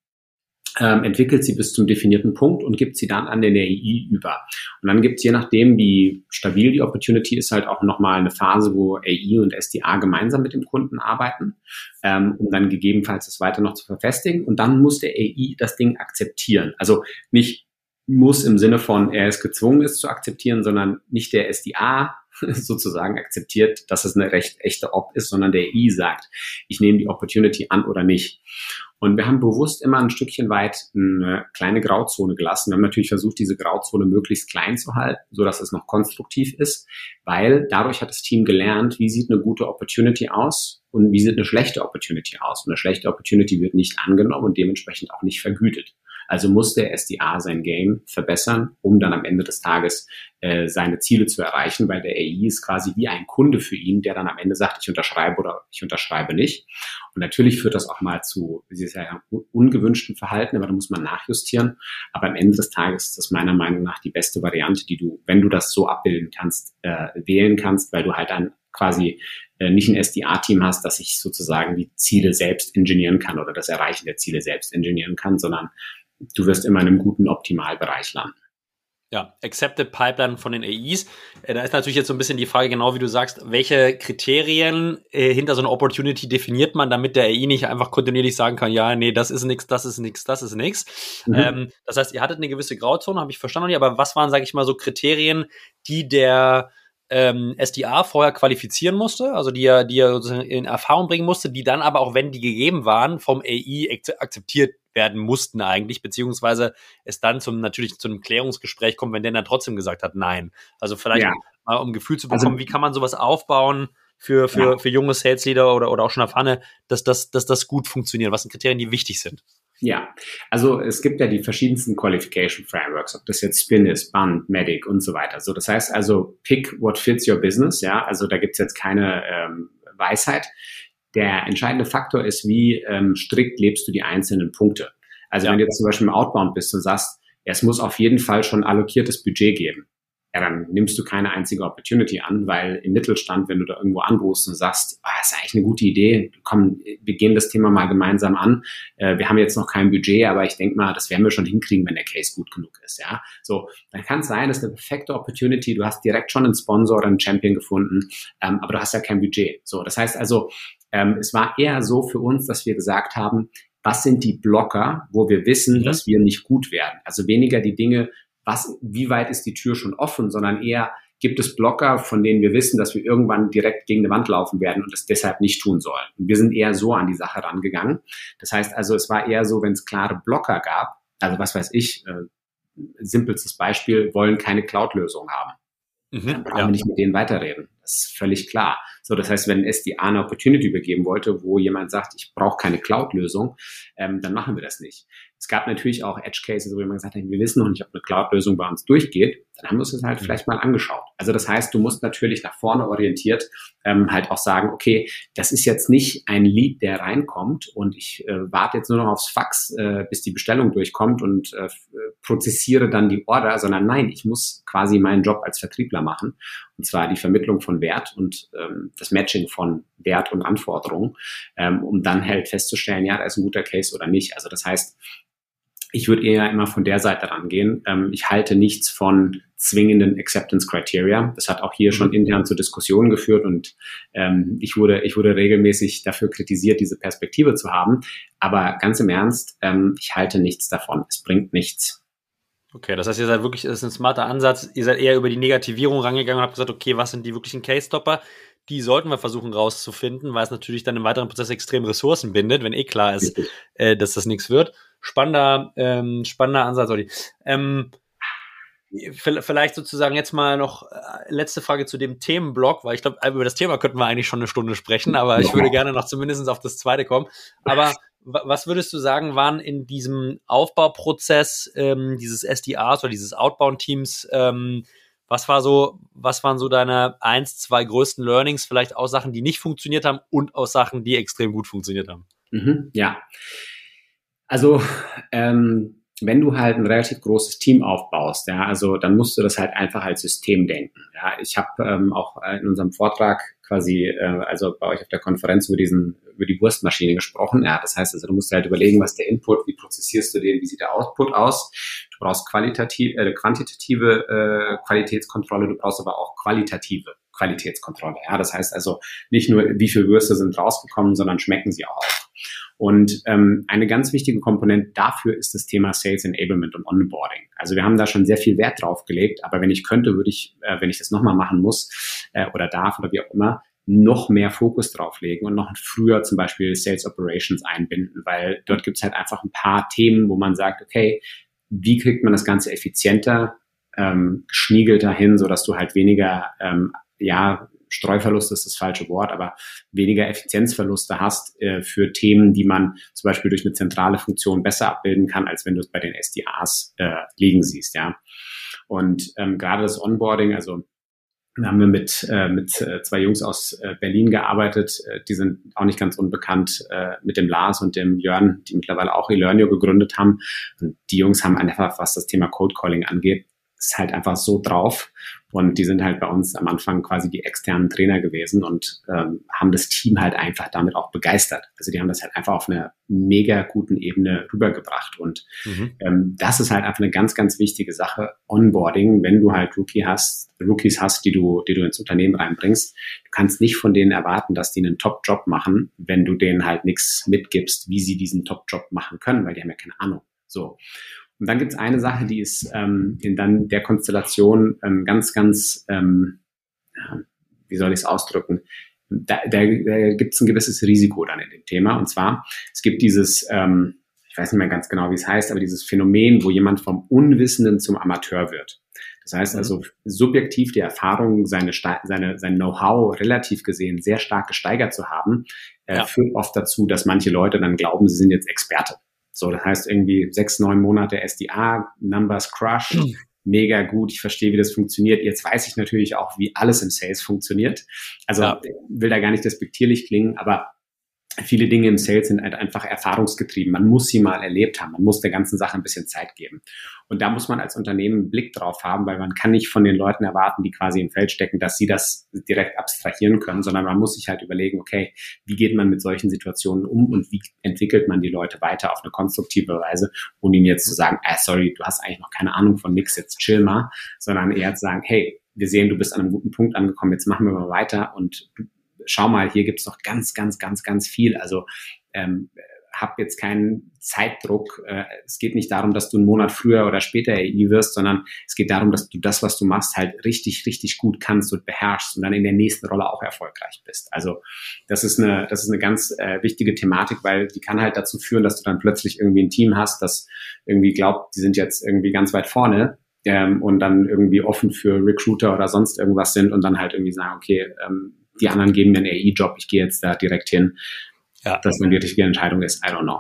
ähm, entwickelt sie bis zum definierten Punkt und gibt sie dann an den AI über. Und dann gibt es je nachdem, wie stabil die Opportunity ist, halt auch nochmal eine Phase, wo AI und SDA gemeinsam mit dem Kunden arbeiten, ähm, um dann gegebenenfalls das weiter noch zu verfestigen. Und dann muss der AI das Ding akzeptieren. Also nicht muss im Sinne von, er ist gezwungen, es zu akzeptieren, sondern nicht der SDA sozusagen akzeptiert, dass es eine recht echte Op ist, sondern der I sagt, ich nehme die Opportunity an oder nicht. Und wir haben bewusst immer ein Stückchen weit eine kleine Grauzone gelassen. Wir haben natürlich versucht, diese Grauzone möglichst klein zu halten, so dass es noch konstruktiv ist, weil dadurch hat das Team gelernt, wie sieht eine gute Opportunity aus und wie sieht eine schlechte Opportunity aus. Und eine schlechte Opportunity wird nicht angenommen und dementsprechend auch nicht vergütet. Also muss der SDA sein Game verbessern, um dann am Ende des Tages äh, seine Ziele zu erreichen, weil der AI ist quasi wie ein Kunde für ihn, der dann am Ende sagt, ich unterschreibe oder ich unterschreibe nicht. Und natürlich führt das auch mal zu, wie Sie sagen, ungewünschten Verhalten, aber da muss man nachjustieren. Aber am Ende des Tages ist das meiner Meinung nach die beste Variante, die du, wenn du das so abbilden kannst, äh, wählen kannst, weil du halt dann quasi äh, nicht ein SDA-Team hast, das sich sozusagen die Ziele selbst ingenieren kann oder das Erreichen der Ziele selbst ingenieren kann, sondern du wirst immer in einem guten Optimalbereich landen. Ja, Accepted Pipeline von den AIs. Äh, da ist natürlich jetzt so ein bisschen die Frage, genau wie du sagst, welche Kriterien äh, hinter so einer Opportunity definiert man, damit der AI nicht einfach kontinuierlich sagen kann, ja, nee, das ist nichts, das ist nichts, das ist nichts. Mhm. Ähm, das heißt, ihr hattet eine gewisse Grauzone, habe ich verstanden, aber was waren, sage ich mal, so Kriterien, die der ähm, SDA vorher qualifizieren musste, also die er, die er in Erfahrung bringen musste, die dann aber auch, wenn die gegeben waren, vom AI akzeptiert werden mussten eigentlich, beziehungsweise es dann zum natürlich zu einem Klärungsgespräch kommt, wenn der dann trotzdem gesagt hat, nein. Also vielleicht ja. mal um Gefühl zu also bekommen, also, wie kann man sowas aufbauen für, für, ja. für junge Sales Leader oder, oder auch schon erfahrene, dass das, dass das gut funktioniert? Was sind Kriterien, die wichtig sind? Ja, also es gibt ja die verschiedensten Qualification Frameworks, ob das jetzt Spin ist, Band, Medic und so weiter. So, das heißt also, pick what fits your business, ja, also da gibt's jetzt keine ähm, Weisheit. Der entscheidende Faktor ist, wie ähm, strikt lebst du die einzelnen Punkte. Also ja. wenn du jetzt zum Beispiel im Outbound bist und sagst, es muss auf jeden Fall schon allokiertes Budget geben, ja, dann nimmst du keine einzige Opportunity an, weil im Mittelstand, wenn du da irgendwo anrufst und sagst, ah, ist eigentlich eine gute Idee, komm, wir gehen das Thema mal gemeinsam an. Äh, wir haben jetzt noch kein Budget, aber ich denke mal, das werden wir schon hinkriegen, wenn der Case gut genug ist. Ja, so, dann kann es sein, das ist eine perfekte Opportunity. Du hast direkt schon einen Sponsor oder einen Champion gefunden, ähm, aber du hast ja kein Budget. So, das heißt also, ähm, es war eher so für uns, dass wir gesagt haben, was sind die Blocker, wo wir wissen, mhm. dass wir nicht gut werden. Also weniger die Dinge, was, wie weit ist die Tür schon offen, sondern eher, gibt es Blocker, von denen wir wissen, dass wir irgendwann direkt gegen eine Wand laufen werden und es deshalb nicht tun sollen. Und wir sind eher so an die Sache rangegangen. Das heißt also, es war eher so, wenn es klare Blocker gab, also was weiß ich, äh, simpelstes Beispiel, wollen keine Cloud-Lösung haben. Mhm, dann brauchen ja. wir nicht mit denen weiterreden. Das ist völlig klar. So, das heißt, wenn SDA eine Opportunity übergeben wollte, wo jemand sagt, ich brauche keine Cloud-Lösung, ähm, dann machen wir das nicht. Es gab natürlich auch Edge-Cases, wo jemand gesagt hat, wir wissen noch nicht, ob eine Cloud-Lösung bei uns durchgeht. Dann haben wir uns das halt mhm. vielleicht mal angeschaut. Also das heißt, du musst natürlich nach vorne orientiert ähm, halt auch sagen, okay, das ist jetzt nicht ein Lead, der reinkommt und ich äh, warte jetzt nur noch aufs Fax, äh, bis die Bestellung durchkommt und äh, prozessiere dann die Order, sondern nein, ich muss quasi meinen Job als Vertriebler machen. Und zwar die Vermittlung von Wert und ähm, das Matching von Wert und Anforderungen, ähm, um dann halt festzustellen, ja, da ist ein guter Case oder nicht. Also das heißt, ich würde eher immer von der Seite rangehen. Ähm, ich halte nichts von zwingenden Acceptance Criteria. Das hat auch hier schon mhm. intern zu Diskussionen geführt und ähm, ich wurde ich wurde regelmäßig dafür kritisiert, diese Perspektive zu haben. Aber ganz im Ernst, ähm, ich halte nichts davon. Es bringt nichts. Okay, das heißt, ihr seid wirklich, das ist ein smarter Ansatz. Ihr seid eher über die Negativierung rangegangen und habt gesagt, okay, was sind die wirklichen Case-Stopper? Die sollten wir versuchen rauszufinden, weil es natürlich dann im weiteren Prozess extrem Ressourcen bindet, wenn eh klar ist, äh, dass das nichts wird spannender, ähm, spannender Ansatz, Olli. Ähm, vielleicht sozusagen jetzt mal noch äh, letzte Frage zu dem Themenblock, weil ich glaube, über das Thema könnten wir eigentlich schon eine Stunde sprechen, aber ich würde gerne noch zumindest auf das zweite kommen. Aber was würdest du sagen, waren in diesem Aufbauprozess ähm, dieses SDRs oder dieses Outbound-Teams, ähm, was war so, was waren so deine eins, zwei größten Learnings, vielleicht aus Sachen, die nicht funktioniert haben und aus Sachen, die extrem gut funktioniert haben? Mhm, ja. Also ähm, wenn du halt ein relativ großes Team aufbaust, ja, also dann musst du das halt einfach als System denken. Ja, ich habe ähm, auch in unserem Vortrag quasi, äh, also bei euch auf der Konferenz über diesen über die Wurstmaschine gesprochen. Ja, das heißt also, du musst halt überlegen, was der Input, wie prozessierst du den, wie sieht der Output aus. Du brauchst qualitativ, äh, quantitative äh, Qualitätskontrolle, du brauchst aber auch qualitative Qualitätskontrolle. Ja, das heißt also nicht nur, wie viele Würste sind rausgekommen, sondern schmecken sie auch. Und ähm, eine ganz wichtige Komponente dafür ist das Thema Sales Enablement und Onboarding. Also wir haben da schon sehr viel Wert drauf gelegt, aber wenn ich könnte, würde ich, äh, wenn ich das nochmal machen muss äh, oder darf oder wie auch immer, noch mehr Fokus drauf legen und noch früher zum Beispiel Sales Operations einbinden, weil dort gibt es halt einfach ein paar Themen, wo man sagt, okay, wie kriegt man das Ganze effizienter, ähm, geschniegelter hin, so dass du halt weniger ähm, ja, Streuverlust ist das falsche Wort, aber weniger Effizienzverluste hast äh, für Themen, die man zum Beispiel durch eine zentrale Funktion besser abbilden kann, als wenn du es bei den SDAs äh, liegen siehst, ja. Und ähm, gerade das Onboarding, also da haben wir mit, äh, mit äh, zwei Jungs aus äh, Berlin gearbeitet, äh, die sind auch nicht ganz unbekannt äh, mit dem Lars und dem Jörn, die mittlerweile auch Elearnio gegründet haben. Und die Jungs haben einfach, was das Thema Code Calling angeht, ist halt einfach so drauf. Und die sind halt bei uns am Anfang quasi die externen Trainer gewesen und ähm, haben das Team halt einfach damit auch begeistert. Also die haben das halt einfach auf einer mega guten Ebene rübergebracht. Und mhm. ähm, das ist halt einfach eine ganz, ganz wichtige Sache. Onboarding, wenn du halt Rookie hast, Rookies hast, die du, die du ins Unternehmen reinbringst, du kannst nicht von denen erwarten, dass die einen Top-Job machen, wenn du denen halt nichts mitgibst, wie sie diesen Top-Job machen können, weil die haben ja keine Ahnung. So. Und dann gibt es eine Sache, die ist ähm, in dann der Konstellation ähm, ganz, ganz, ähm, wie soll ich es ausdrücken? Da, da, da gibt es ein gewisses Risiko dann in dem Thema. Und zwar, es gibt dieses, ähm, ich weiß nicht mehr ganz genau, wie es heißt, aber dieses Phänomen, wo jemand vom Unwissenden zum Amateur wird. Das heißt also, mhm. subjektiv die Erfahrung, seine, seine, sein Know-how relativ gesehen sehr stark gesteigert zu haben, äh, ja. führt oft dazu, dass manche Leute dann glauben, sie sind jetzt Experte. So, das heißt irgendwie sechs, neun Monate SDA, Numbers Crush, mhm. mega gut, ich verstehe, wie das funktioniert. Jetzt weiß ich natürlich auch, wie alles im Sales funktioniert. Also ja. will da gar nicht despektierlich klingen, aber viele Dinge im Sales sind halt einfach erfahrungsgetrieben. Man muss sie mal erlebt haben. Man muss der ganzen Sache ein bisschen Zeit geben. Und da muss man als Unternehmen einen Blick drauf haben, weil man kann nicht von den Leuten erwarten, die quasi im Feld stecken, dass sie das direkt abstrahieren können, sondern man muss sich halt überlegen, okay, wie geht man mit solchen Situationen um und wie entwickelt man die Leute weiter auf eine konstruktive Weise, ohne ihnen jetzt zu sagen, ah, sorry, du hast eigentlich noch keine Ahnung von nix, jetzt chill mal, sondern eher zu sagen, hey, wir sehen, du bist an einem guten Punkt angekommen, jetzt machen wir mal weiter und schau mal, hier gibt's noch ganz, ganz, ganz, ganz viel. Also ähm, hab jetzt keinen Zeitdruck. Äh, es geht nicht darum, dass du einen Monat früher oder später AI wirst, sondern es geht darum, dass du das, was du machst, halt richtig, richtig gut kannst und beherrschst und dann in der nächsten Rolle auch erfolgreich bist. Also das ist eine, das ist eine ganz äh, wichtige Thematik, weil die kann halt dazu führen, dass du dann plötzlich irgendwie ein Team hast, das irgendwie glaubt, die sind jetzt irgendwie ganz weit vorne ähm, und dann irgendwie offen für Recruiter oder sonst irgendwas sind und dann halt irgendwie sagen, okay, ähm, die anderen geben mir einen AI-Job, ich gehe jetzt da direkt hin. Ja. Dass dann die richtige Entscheidung ist, I don't know.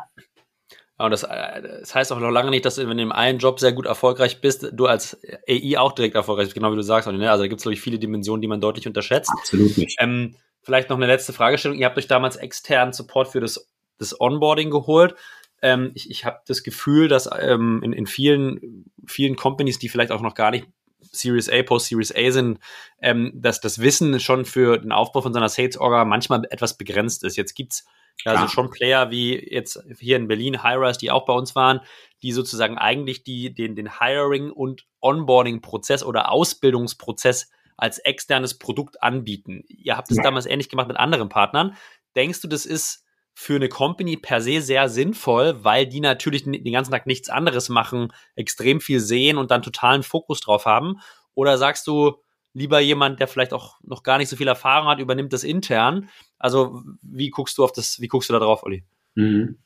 Ja, und das, äh, das heißt auch noch lange nicht, dass du, wenn du im einen Job sehr gut erfolgreich bist, du als AI auch direkt erfolgreich bist, genau wie du sagst. Ne? Also da gibt es, glaube ich, viele Dimensionen, die man deutlich unterschätzt. Absolut nicht. Ähm, vielleicht noch eine letzte Fragestellung. Ihr habt euch damals externen Support für das, das Onboarding geholt. Ähm, ich ich habe das Gefühl, dass ähm, in, in vielen, vielen Companies, die vielleicht auch noch gar nicht Series A, Post-Series A sind, ähm, dass das Wissen schon für den Aufbau von seiner Sales-Orga manchmal etwas begrenzt ist. Jetzt gibt's ja, also schon Player wie jetzt hier in Berlin, Highrise, die auch bei uns waren, die sozusagen eigentlich die, den, den Hiring- und Onboarding-Prozess oder Ausbildungsprozess als externes Produkt anbieten. Ihr habt es ja. damals ähnlich gemacht mit anderen Partnern. Denkst du, das ist für eine Company per se sehr sinnvoll, weil die natürlich den ganzen Tag nichts anderes machen, extrem viel sehen und dann totalen Fokus drauf haben? Oder sagst du, lieber jemand, der vielleicht auch noch gar nicht so viel Erfahrung hat, übernimmt das intern. Also wie guckst du auf das, wie guckst du da drauf, Olli? Mhm.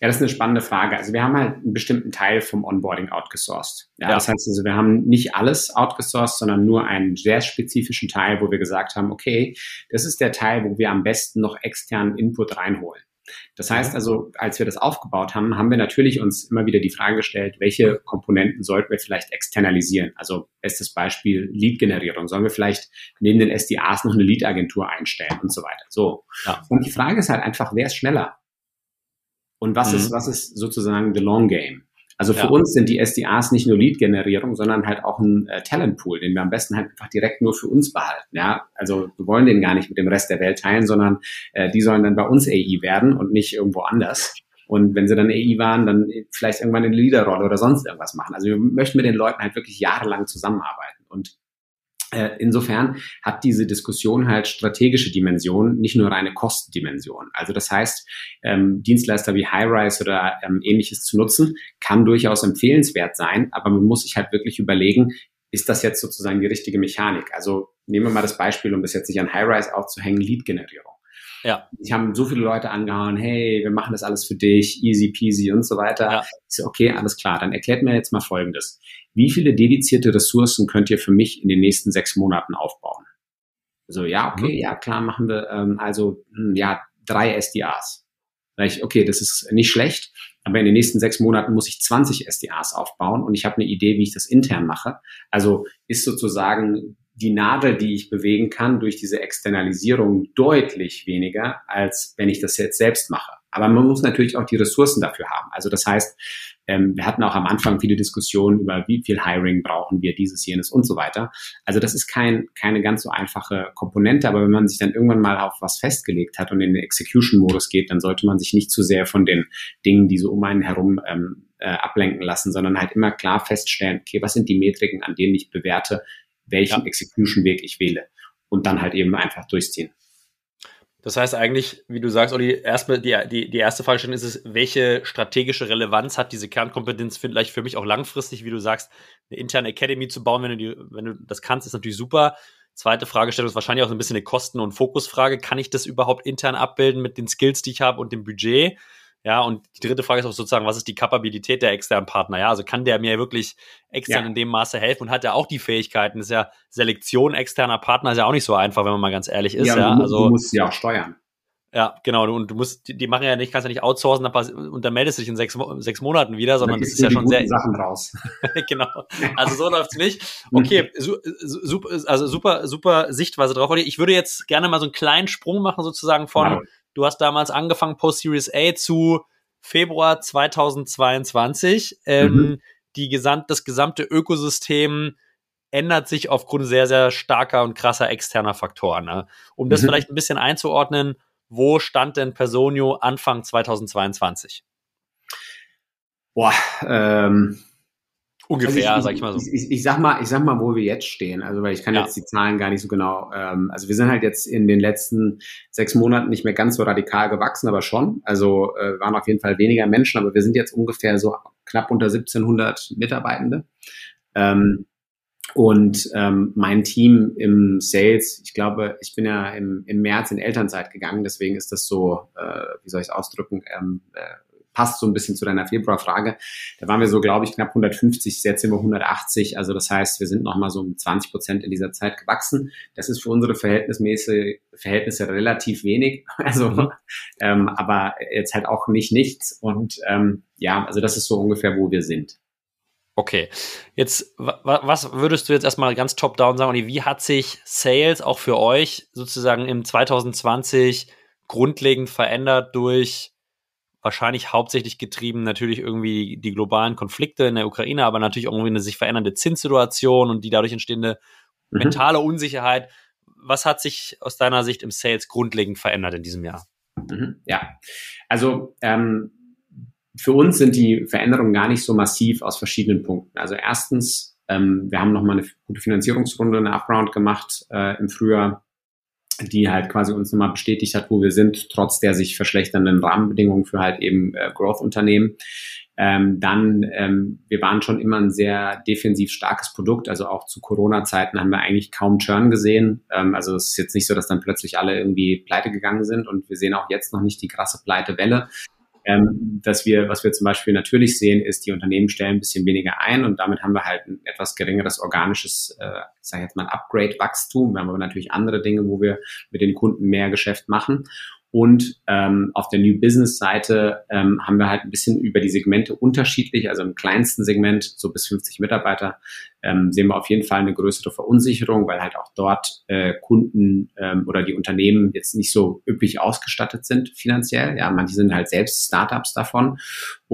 Ja, das ist eine spannende Frage. Also wir haben halt einen bestimmten Teil vom Onboarding outgesourced. Ja, ja, Das heißt also, wir haben nicht alles outgesourced, sondern nur einen sehr spezifischen Teil, wo wir gesagt haben, okay, das ist der Teil, wo wir am besten noch externen Input reinholen. Das heißt also, als wir das aufgebaut haben, haben wir natürlich uns immer wieder die Frage gestellt, welche Komponenten sollten wir vielleicht externalisieren? Also bestes Beispiel Lead-Generierung. Sollen wir vielleicht neben den SDAs noch eine Lead-Agentur einstellen und so weiter? So. Ja. Und die Frage ist halt einfach, wer ist schneller? Und was mhm. ist, was ist sozusagen the long game? Also für ja. uns sind die SDAs nicht nur Lead-Generierung, sondern halt auch ein äh, Talentpool, den wir am besten halt einfach direkt nur für uns behalten. Ja, also wir wollen den gar nicht mit dem Rest der Welt teilen, sondern äh, die sollen dann bei uns AI werden und nicht irgendwo anders. Und wenn sie dann AI waren, dann vielleicht irgendwann eine Leaderrolle oder sonst irgendwas machen. Also wir möchten mit den Leuten halt wirklich jahrelang zusammenarbeiten. Und insofern hat diese Diskussion halt strategische Dimensionen, nicht nur reine Kostendimensionen. Also das heißt, ähm, Dienstleister wie Highrise oder ähm, ähnliches zu nutzen, kann durchaus empfehlenswert sein, aber man muss sich halt wirklich überlegen, ist das jetzt sozusagen die richtige Mechanik? Also nehmen wir mal das Beispiel, um das jetzt nicht an Highrise aufzuhängen, Lead-Generierung. Ja. Ich habe so viele Leute angehauen, hey, wir machen das alles für dich, easy peasy und so weiter. Ja. Ich so, okay, alles klar, dann erklärt mir jetzt mal Folgendes. Wie viele dedizierte Ressourcen könnt ihr für mich in den nächsten sechs Monaten aufbauen? So, ja, okay, mhm. ja, klar, machen wir, ähm, also, hm, ja, drei SDAs. Ich, okay, das ist nicht schlecht, aber in den nächsten sechs Monaten muss ich 20 SDAs aufbauen und ich habe eine Idee, wie ich das intern mache. Also ist sozusagen die Nadel, die ich bewegen kann durch diese Externalisierung deutlich weniger, als wenn ich das jetzt selbst mache. Aber man muss natürlich auch die Ressourcen dafür haben. Also das heißt, ähm, wir hatten auch am Anfang viele Diskussionen über, wie viel Hiring brauchen wir, dieses, jenes und so weiter. Also das ist kein, keine ganz so einfache Komponente, aber wenn man sich dann irgendwann mal auf was festgelegt hat und in den Execution-Modus geht, dann sollte man sich nicht zu sehr von den Dingen, die so um einen herum ähm, äh, ablenken lassen, sondern halt immer klar feststellen, okay, was sind die Metriken, an denen ich bewerte, welchen ja. Execution-Weg ich wähle und dann halt eben einfach durchziehen. Das heißt eigentlich, wie du sagst, Olli, erstmal die, die, die erste Fragestellung ist es, welche strategische Relevanz hat diese Kernkompetenz vielleicht für mich auch langfristig, wie du sagst, eine interne Academy zu bauen, wenn du, die, wenn du das kannst, ist natürlich super. Zweite Fragestellung ist wahrscheinlich auch so ein bisschen eine Kosten- und Fokusfrage. Kann ich das überhaupt intern abbilden mit den Skills, die ich habe und dem Budget? Ja, und die dritte Frage ist auch sozusagen, was ist die Kapabilität der externen Partner? Ja, also kann der mir wirklich extern ja. in dem Maße helfen und hat er auch die Fähigkeiten? Das ist ja Selektion externer Partner ist ja auch nicht so einfach, wenn man mal ganz ehrlich ist. Ja, ja. Du, also, du musst auch steuern. Ja, genau. Und du musst, die, die machen ja nicht, kannst ja nicht outsourcen und dann meldest du dich in sechs, sechs Monaten wieder, sondern das ist ja schon sehr. Sachen raus. genau. Also so läuft's nicht. Okay, su, super, also super, super Sichtweise drauf. Ich würde jetzt gerne mal so einen kleinen Sprung machen, sozusagen von wow. Du hast damals angefangen Post-Series A zu Februar 2022. Ähm, mhm. die gesamt, das gesamte Ökosystem ändert sich aufgrund sehr, sehr starker und krasser externer Faktoren. Ne? Um das mhm. vielleicht ein bisschen einzuordnen, wo stand denn Personio Anfang 2022? Boah, ähm, Ungefähr, also ich, sag ich mal so. Ich, ich, ich, sag mal, ich sag mal, wo wir jetzt stehen. Also, weil ich kann ja. jetzt die Zahlen gar nicht so genau. Ähm, also, wir sind halt jetzt in den letzten sechs Monaten nicht mehr ganz so radikal gewachsen, aber schon. Also, äh, waren auf jeden Fall weniger Menschen, aber wir sind jetzt ungefähr so knapp unter 1700 Mitarbeitende. Ähm, und ähm, mein Team im Sales, ich glaube, ich bin ja im, im März in Elternzeit gegangen, deswegen ist das so, äh, wie soll ich es ausdrücken, ähm, äh, passt so ein bisschen zu deiner Februarfrage. Da waren wir so, glaube ich, knapp 150, jetzt sind wir 180. Also das heißt, wir sind nochmal so um 20 Prozent in dieser Zeit gewachsen. Das ist für unsere Verhältnismäßige, Verhältnisse relativ wenig. Also, mhm. ähm, aber jetzt halt auch nicht nichts. Und ähm, ja, also das ist so ungefähr, wo wir sind. Okay, jetzt was würdest du jetzt erstmal ganz top-down sagen, wie hat sich Sales auch für euch sozusagen im 2020 grundlegend verändert durch wahrscheinlich hauptsächlich getrieben natürlich irgendwie die globalen Konflikte in der Ukraine, aber natürlich irgendwie eine sich verändernde Zinssituation und die dadurch entstehende mhm. mentale Unsicherheit. Was hat sich aus deiner Sicht im Sales grundlegend verändert in diesem Jahr? Mhm. Ja, also ähm, für uns sind die Veränderungen gar nicht so massiv aus verschiedenen Punkten. Also erstens, ähm, wir haben nochmal eine gute Finanzierungsrunde, eine Upround gemacht äh, im Frühjahr, die halt quasi uns nochmal bestätigt hat, wo wir sind, trotz der sich verschlechternden Rahmenbedingungen für halt eben äh, Growth-Unternehmen. Ähm, dann, ähm, wir waren schon immer ein sehr defensiv starkes Produkt, also auch zu Corona-Zeiten haben wir eigentlich kaum Churn gesehen. Ähm, also es ist jetzt nicht so, dass dann plötzlich alle irgendwie pleite gegangen sind und wir sehen auch jetzt noch nicht die krasse Pleitewelle. Ähm, dass wir, was wir zum Beispiel natürlich sehen, ist, die Unternehmen stellen ein bisschen weniger ein und damit haben wir halt ein etwas geringeres organisches, äh, ich sage jetzt mal Upgrade-Wachstum. Wir haben aber natürlich andere Dinge, wo wir mit den Kunden mehr Geschäft machen. Und ähm, auf der New Business Seite ähm, haben wir halt ein bisschen über die Segmente unterschiedlich. Also im kleinsten Segment, so bis 50 Mitarbeiter, ähm, sehen wir auf jeden Fall eine größere Verunsicherung, weil halt auch dort äh, Kunden ähm, oder die Unternehmen jetzt nicht so üppig ausgestattet sind finanziell. Ja, manche sind halt selbst Startups davon.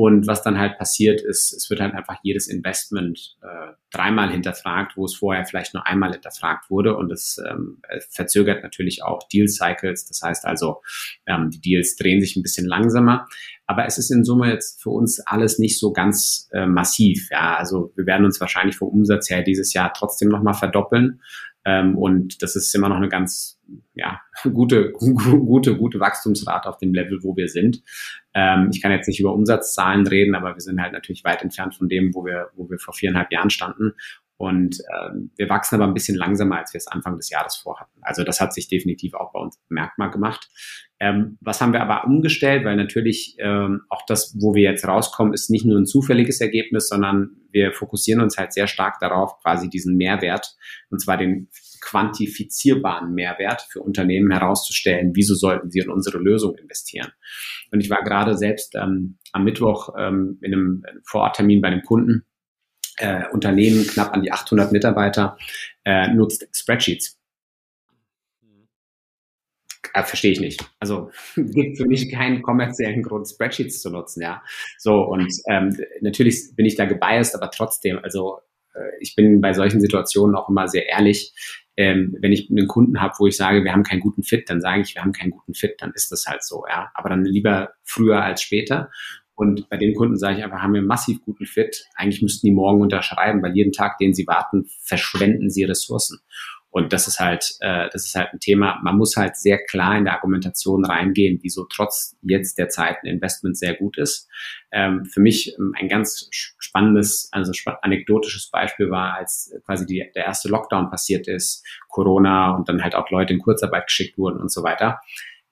Und was dann halt passiert ist, es wird halt einfach jedes Investment äh, dreimal hinterfragt, wo es vorher vielleicht nur einmal hinterfragt wurde. Und es ähm, verzögert natürlich auch Deal Cycles. Das heißt also, ähm, die Deals drehen sich ein bisschen langsamer. Aber es ist in Summe jetzt für uns alles nicht so ganz äh, massiv. Ja, also wir werden uns wahrscheinlich vom Umsatz her dieses Jahr trotzdem nochmal verdoppeln. Ähm, und das ist immer noch eine ganz ja, gute, gute, gute Wachstumsrate auf dem Level, wo wir sind. Ähm, ich kann jetzt nicht über Umsatzzahlen reden, aber wir sind halt natürlich weit entfernt von dem, wo wir, wo wir vor viereinhalb Jahren standen. Und ähm, wir wachsen aber ein bisschen langsamer, als wir es Anfang des Jahres vorhatten. Also das hat sich definitiv auch bei uns bemerkbar gemacht. Ähm, was haben wir aber umgestellt? Weil natürlich ähm, auch das, wo wir jetzt rauskommen, ist nicht nur ein zufälliges Ergebnis, sondern wir fokussieren uns halt sehr stark darauf, quasi diesen Mehrwert, und zwar den quantifizierbaren Mehrwert für Unternehmen herauszustellen. Wieso sollten sie in unsere Lösung investieren? Und ich war gerade selbst ähm, am Mittwoch ähm, in einem Vororttermin bei einem Kunden äh, Unternehmen, knapp an die 800 Mitarbeiter, äh, nutzt Spreadsheets. Äh, Verstehe ich nicht. Also gibt für mich keinen kommerziellen Grund, Spreadsheets zu nutzen, ja. So, und ähm, natürlich bin ich da gebiased, aber trotzdem, also äh, ich bin bei solchen Situationen auch immer sehr ehrlich. Ähm, wenn ich einen Kunden habe, wo ich sage, wir haben keinen guten Fit, dann sage ich, wir haben keinen guten Fit, dann ist das halt so, ja. Aber dann lieber früher als später. Und bei den Kunden sage ich einfach, haben wir massiv guten Fit. Eigentlich müssten die morgen unterschreiben, weil jeden Tag, den sie warten, verschwenden sie Ressourcen. Und das ist halt, äh, das ist halt ein Thema. Man muss halt sehr klar in der Argumentation reingehen, wieso trotz jetzt der Zeit ein Investment sehr gut ist. Ähm, für mich ähm, ein ganz spannendes, also anekdotisches Beispiel war, als quasi die, der erste Lockdown passiert ist, Corona und dann halt auch Leute in Kurzarbeit geschickt wurden und so weiter.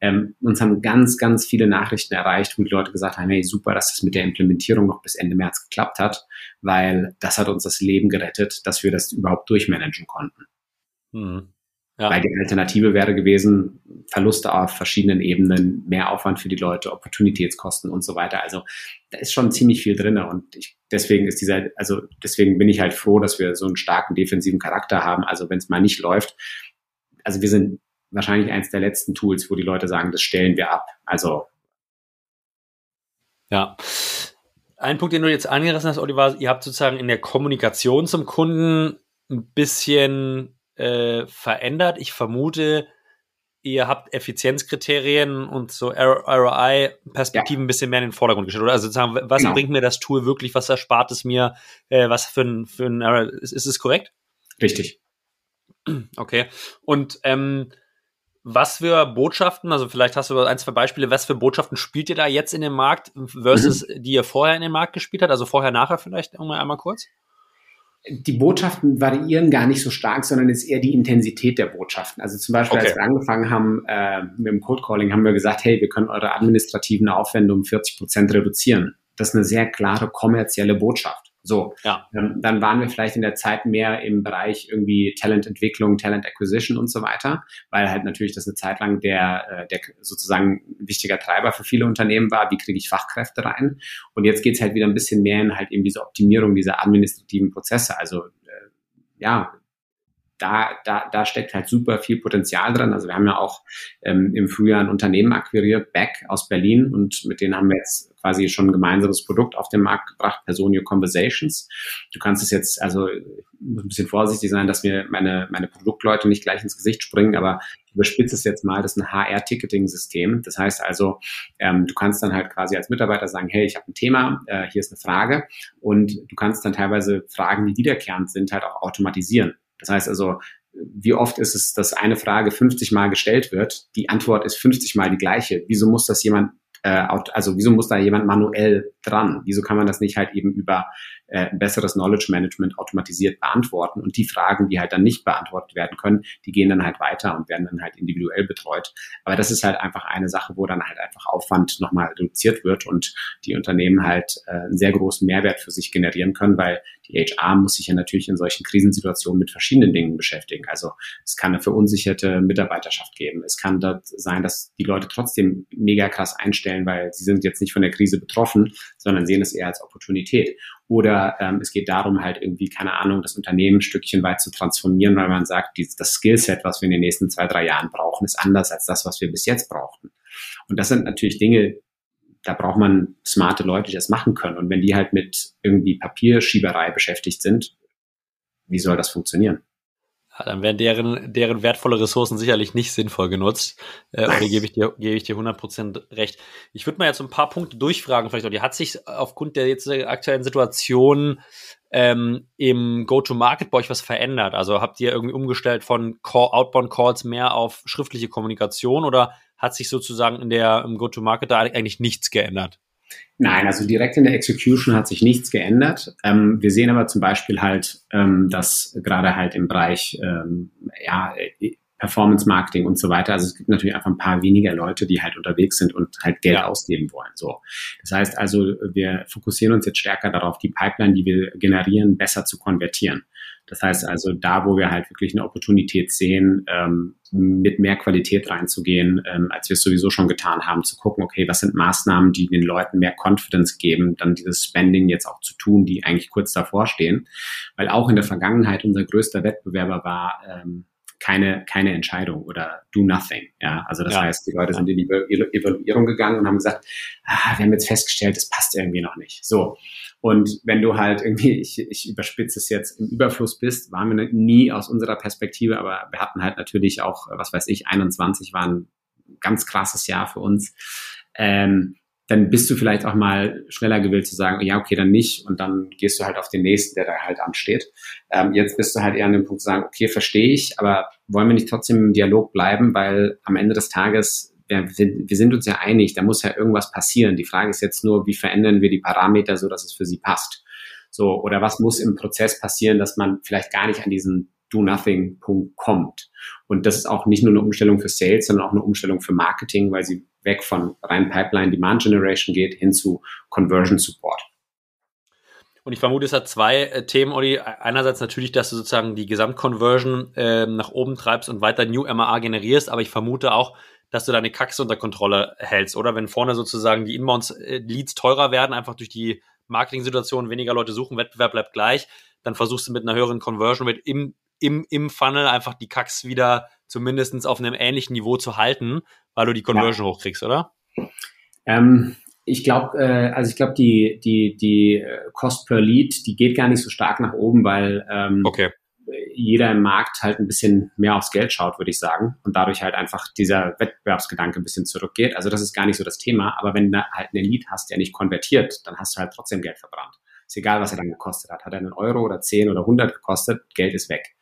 Ähm, uns haben ganz, ganz viele Nachrichten erreicht, wo die Leute gesagt haben, hey, super, dass das mit der Implementierung noch bis Ende März geklappt hat, weil das hat uns das Leben gerettet, dass wir das überhaupt durchmanagen konnten. Mhm. Ja. Weil die Alternative wäre gewesen, Verluste auf verschiedenen Ebenen, mehr Aufwand für die Leute, Opportunitätskosten und so weiter. Also da ist schon ziemlich viel drinne und ich, deswegen ist dieser, also deswegen bin ich halt froh, dass wir so einen starken defensiven Charakter haben. Also wenn es mal nicht läuft, also wir sind wahrscheinlich eins der letzten Tools, wo die Leute sagen, das stellen wir ab. Also. Ja. Ein Punkt, den du jetzt angerissen hast, Oliver, ihr habt sozusagen in der Kommunikation zum Kunden ein bisschen äh, verändert. Ich vermute, ihr habt Effizienzkriterien und so ROI-Perspektiven ja. ein bisschen mehr in den Vordergrund gestellt. Oder also sozusagen, was genau. bringt mir das Tool wirklich, was erspart es mir, äh, was für ein, für ein ist, ist es korrekt? Richtig. Okay. Und ähm, was für Botschaften, also vielleicht hast du ein, zwei Beispiele, was für Botschaften spielt ihr da jetzt in dem Markt versus mhm. die ihr vorher in dem Markt gespielt habt? Also vorher, nachher vielleicht einmal, einmal kurz? die Botschaften variieren gar nicht so stark, sondern es ist eher die Intensität der Botschaften. Also zum Beispiel, okay. als wir angefangen haben äh, mit dem Code Calling, haben wir gesagt, hey, wir können eure administrativen Aufwände um 40 Prozent reduzieren. Das ist eine sehr klare kommerzielle Botschaft. So, ja. ähm, dann waren wir vielleicht in der Zeit mehr im Bereich irgendwie Talententwicklung, Talent Acquisition und so weiter, weil halt natürlich das eine Zeit lang der, äh, der sozusagen wichtiger Treiber für viele Unternehmen war, wie kriege ich Fachkräfte rein. Und jetzt geht's halt wieder ein bisschen mehr in halt eben diese Optimierung dieser administrativen Prozesse. Also äh, ja, da, da, da steckt halt super viel Potenzial drin. Also wir haben ja auch ähm, im Frühjahr ein Unternehmen akquiriert, Beck aus Berlin, und mit denen haben wir jetzt quasi schon ein gemeinsames Produkt auf den Markt gebracht, Personio Conversations. Du kannst es jetzt, also ich muss ein bisschen vorsichtig sein, dass mir meine, meine Produktleute nicht gleich ins Gesicht springen, aber ich überspitze es jetzt mal, das ist ein HR-Ticketing-System. Das heißt also, ähm, du kannst dann halt quasi als Mitarbeiter sagen, hey, ich habe ein Thema, äh, hier ist eine Frage und du kannst dann teilweise Fragen, die wiederkehrend sind, halt auch automatisieren. Das heißt also, wie oft ist es, dass eine Frage 50 Mal gestellt wird? Die Antwort ist 50 Mal die gleiche. Wieso muss das jemand äh, also wieso muss da jemand manuell dran? Wieso kann man das nicht halt eben über äh, besseres Knowledge Management automatisiert beantworten? Und die Fragen, die halt dann nicht beantwortet werden können, die gehen dann halt weiter und werden dann halt individuell betreut. Aber das ist halt einfach eine Sache, wo dann halt einfach Aufwand nochmal reduziert wird und die Unternehmen halt äh, einen sehr großen Mehrwert für sich generieren können, weil die HR muss sich ja natürlich in solchen Krisensituationen mit verschiedenen Dingen beschäftigen. Also es kann eine verunsicherte Mitarbeiterschaft geben. Es kann dort sein, dass die Leute trotzdem mega krass einstellen, weil sie sind jetzt nicht von der Krise betroffen, sondern sehen es eher als Opportunität. Oder ähm, es geht darum, halt irgendwie, keine Ahnung, das Unternehmen ein Stückchen weit zu transformieren, weil man sagt, die, das Skillset, was wir in den nächsten zwei, drei Jahren brauchen, ist anders als das, was wir bis jetzt brauchten. Und das sind natürlich Dinge, da braucht man smarte Leute, die das machen können. Und wenn die halt mit irgendwie Papierschieberei beschäftigt sind, wie soll das funktionieren? Ja, dann werden deren, deren wertvolle Ressourcen sicherlich nicht sinnvoll genutzt. Äh, da gebe ich dir, gebe ich dir 100% recht. Ich würde mal jetzt ein paar Punkte durchfragen, vielleicht auch. Die hat sich aufgrund der jetzt aktuellen Situation ähm, im Go-to-Market bei euch was verändert? Also habt ihr irgendwie umgestellt von Call, Outbound Calls mehr auf schriftliche Kommunikation oder hat sich sozusagen in der im Go-to-Market da eigentlich nichts geändert? Nein, also direkt in der Execution hat sich nichts geändert. Ähm, wir sehen aber zum Beispiel halt, ähm, dass gerade halt im Bereich ähm, ja, Performance Marketing und so weiter. Also es gibt natürlich einfach ein paar weniger Leute, die halt unterwegs sind und halt Geld ja. ausgeben wollen. So. Das heißt also, wir fokussieren uns jetzt stärker darauf, die Pipeline, die wir generieren, besser zu konvertieren. Das heißt also, da, wo wir halt wirklich eine Opportunität sehen, ähm, mit mehr Qualität reinzugehen, ähm, als wir es sowieso schon getan haben, zu gucken, okay, was sind Maßnahmen, die den Leuten mehr Confidence geben, dann dieses Spending jetzt auch zu tun, die eigentlich kurz davor stehen. Weil auch in der Vergangenheit unser größter Wettbewerber war, ähm, keine, keine Entscheidung oder do nothing. Ja, also das ja. heißt, die Leute sind in die Evaluierung gegangen und haben gesagt, ah, wir haben jetzt festgestellt, das passt irgendwie noch nicht. So. Und wenn du halt irgendwie, ich, ich überspitze es jetzt, im Überfluss bist, waren wir nie aus unserer Perspektive, aber wir hatten halt natürlich auch, was weiß ich, 21 war ein ganz krasses Jahr für uns. Ähm, dann bist du vielleicht auch mal schneller gewillt zu sagen, ja, okay, dann nicht. Und dann gehst du halt auf den nächsten, der da halt ansteht. Ähm, jetzt bist du halt eher an dem Punkt zu sagen, okay, verstehe ich, aber wollen wir nicht trotzdem im Dialog bleiben, weil am Ende des Tages, wir, wir sind uns ja einig, da muss ja irgendwas passieren. Die Frage ist jetzt nur, wie verändern wir die Parameter so, dass es für sie passt? So, oder was muss im Prozess passieren, dass man vielleicht gar nicht an diesen Do-Nothing-Punkt kommt. Und das ist auch nicht nur eine Umstellung für Sales, sondern auch eine Umstellung für Marketing, weil sie weg von rein Pipeline Demand Generation geht hin zu Conversion Support. Und ich vermute, es hat zwei äh, Themen, Olli. Einerseits natürlich, dass du sozusagen die Gesamtconversion äh, nach oben treibst und weiter New MAA generierst, aber ich vermute auch, dass du deine Kacks unter Kontrolle hältst, oder? Wenn vorne sozusagen die Inbounds-Leads äh, teurer werden, einfach durch die Marketing-Situation, weniger Leute suchen, Wettbewerb bleibt gleich, dann versuchst du mit einer höheren Conversion Rate im, im, im Funnel einfach die Kacks wieder zumindest auf einem ähnlichen Niveau zu halten, weil du die Conversion ja. hochkriegst, oder? Ähm, ich glaube, äh, also ich glaube, die, die, die äh, Cost per Lead, die geht gar nicht so stark nach oben, weil ähm, okay. Jeder im Markt halt ein bisschen mehr aufs Geld schaut, würde ich sagen. Und dadurch halt einfach dieser Wettbewerbsgedanke ein bisschen zurückgeht. Also das ist gar nicht so das Thema. Aber wenn du halt einen Lead hast, der nicht konvertiert, dann hast du halt trotzdem Geld verbrannt. Ist egal, was er dann gekostet hat. Hat er einen Euro oder 10 oder 100 gekostet, Geld ist weg.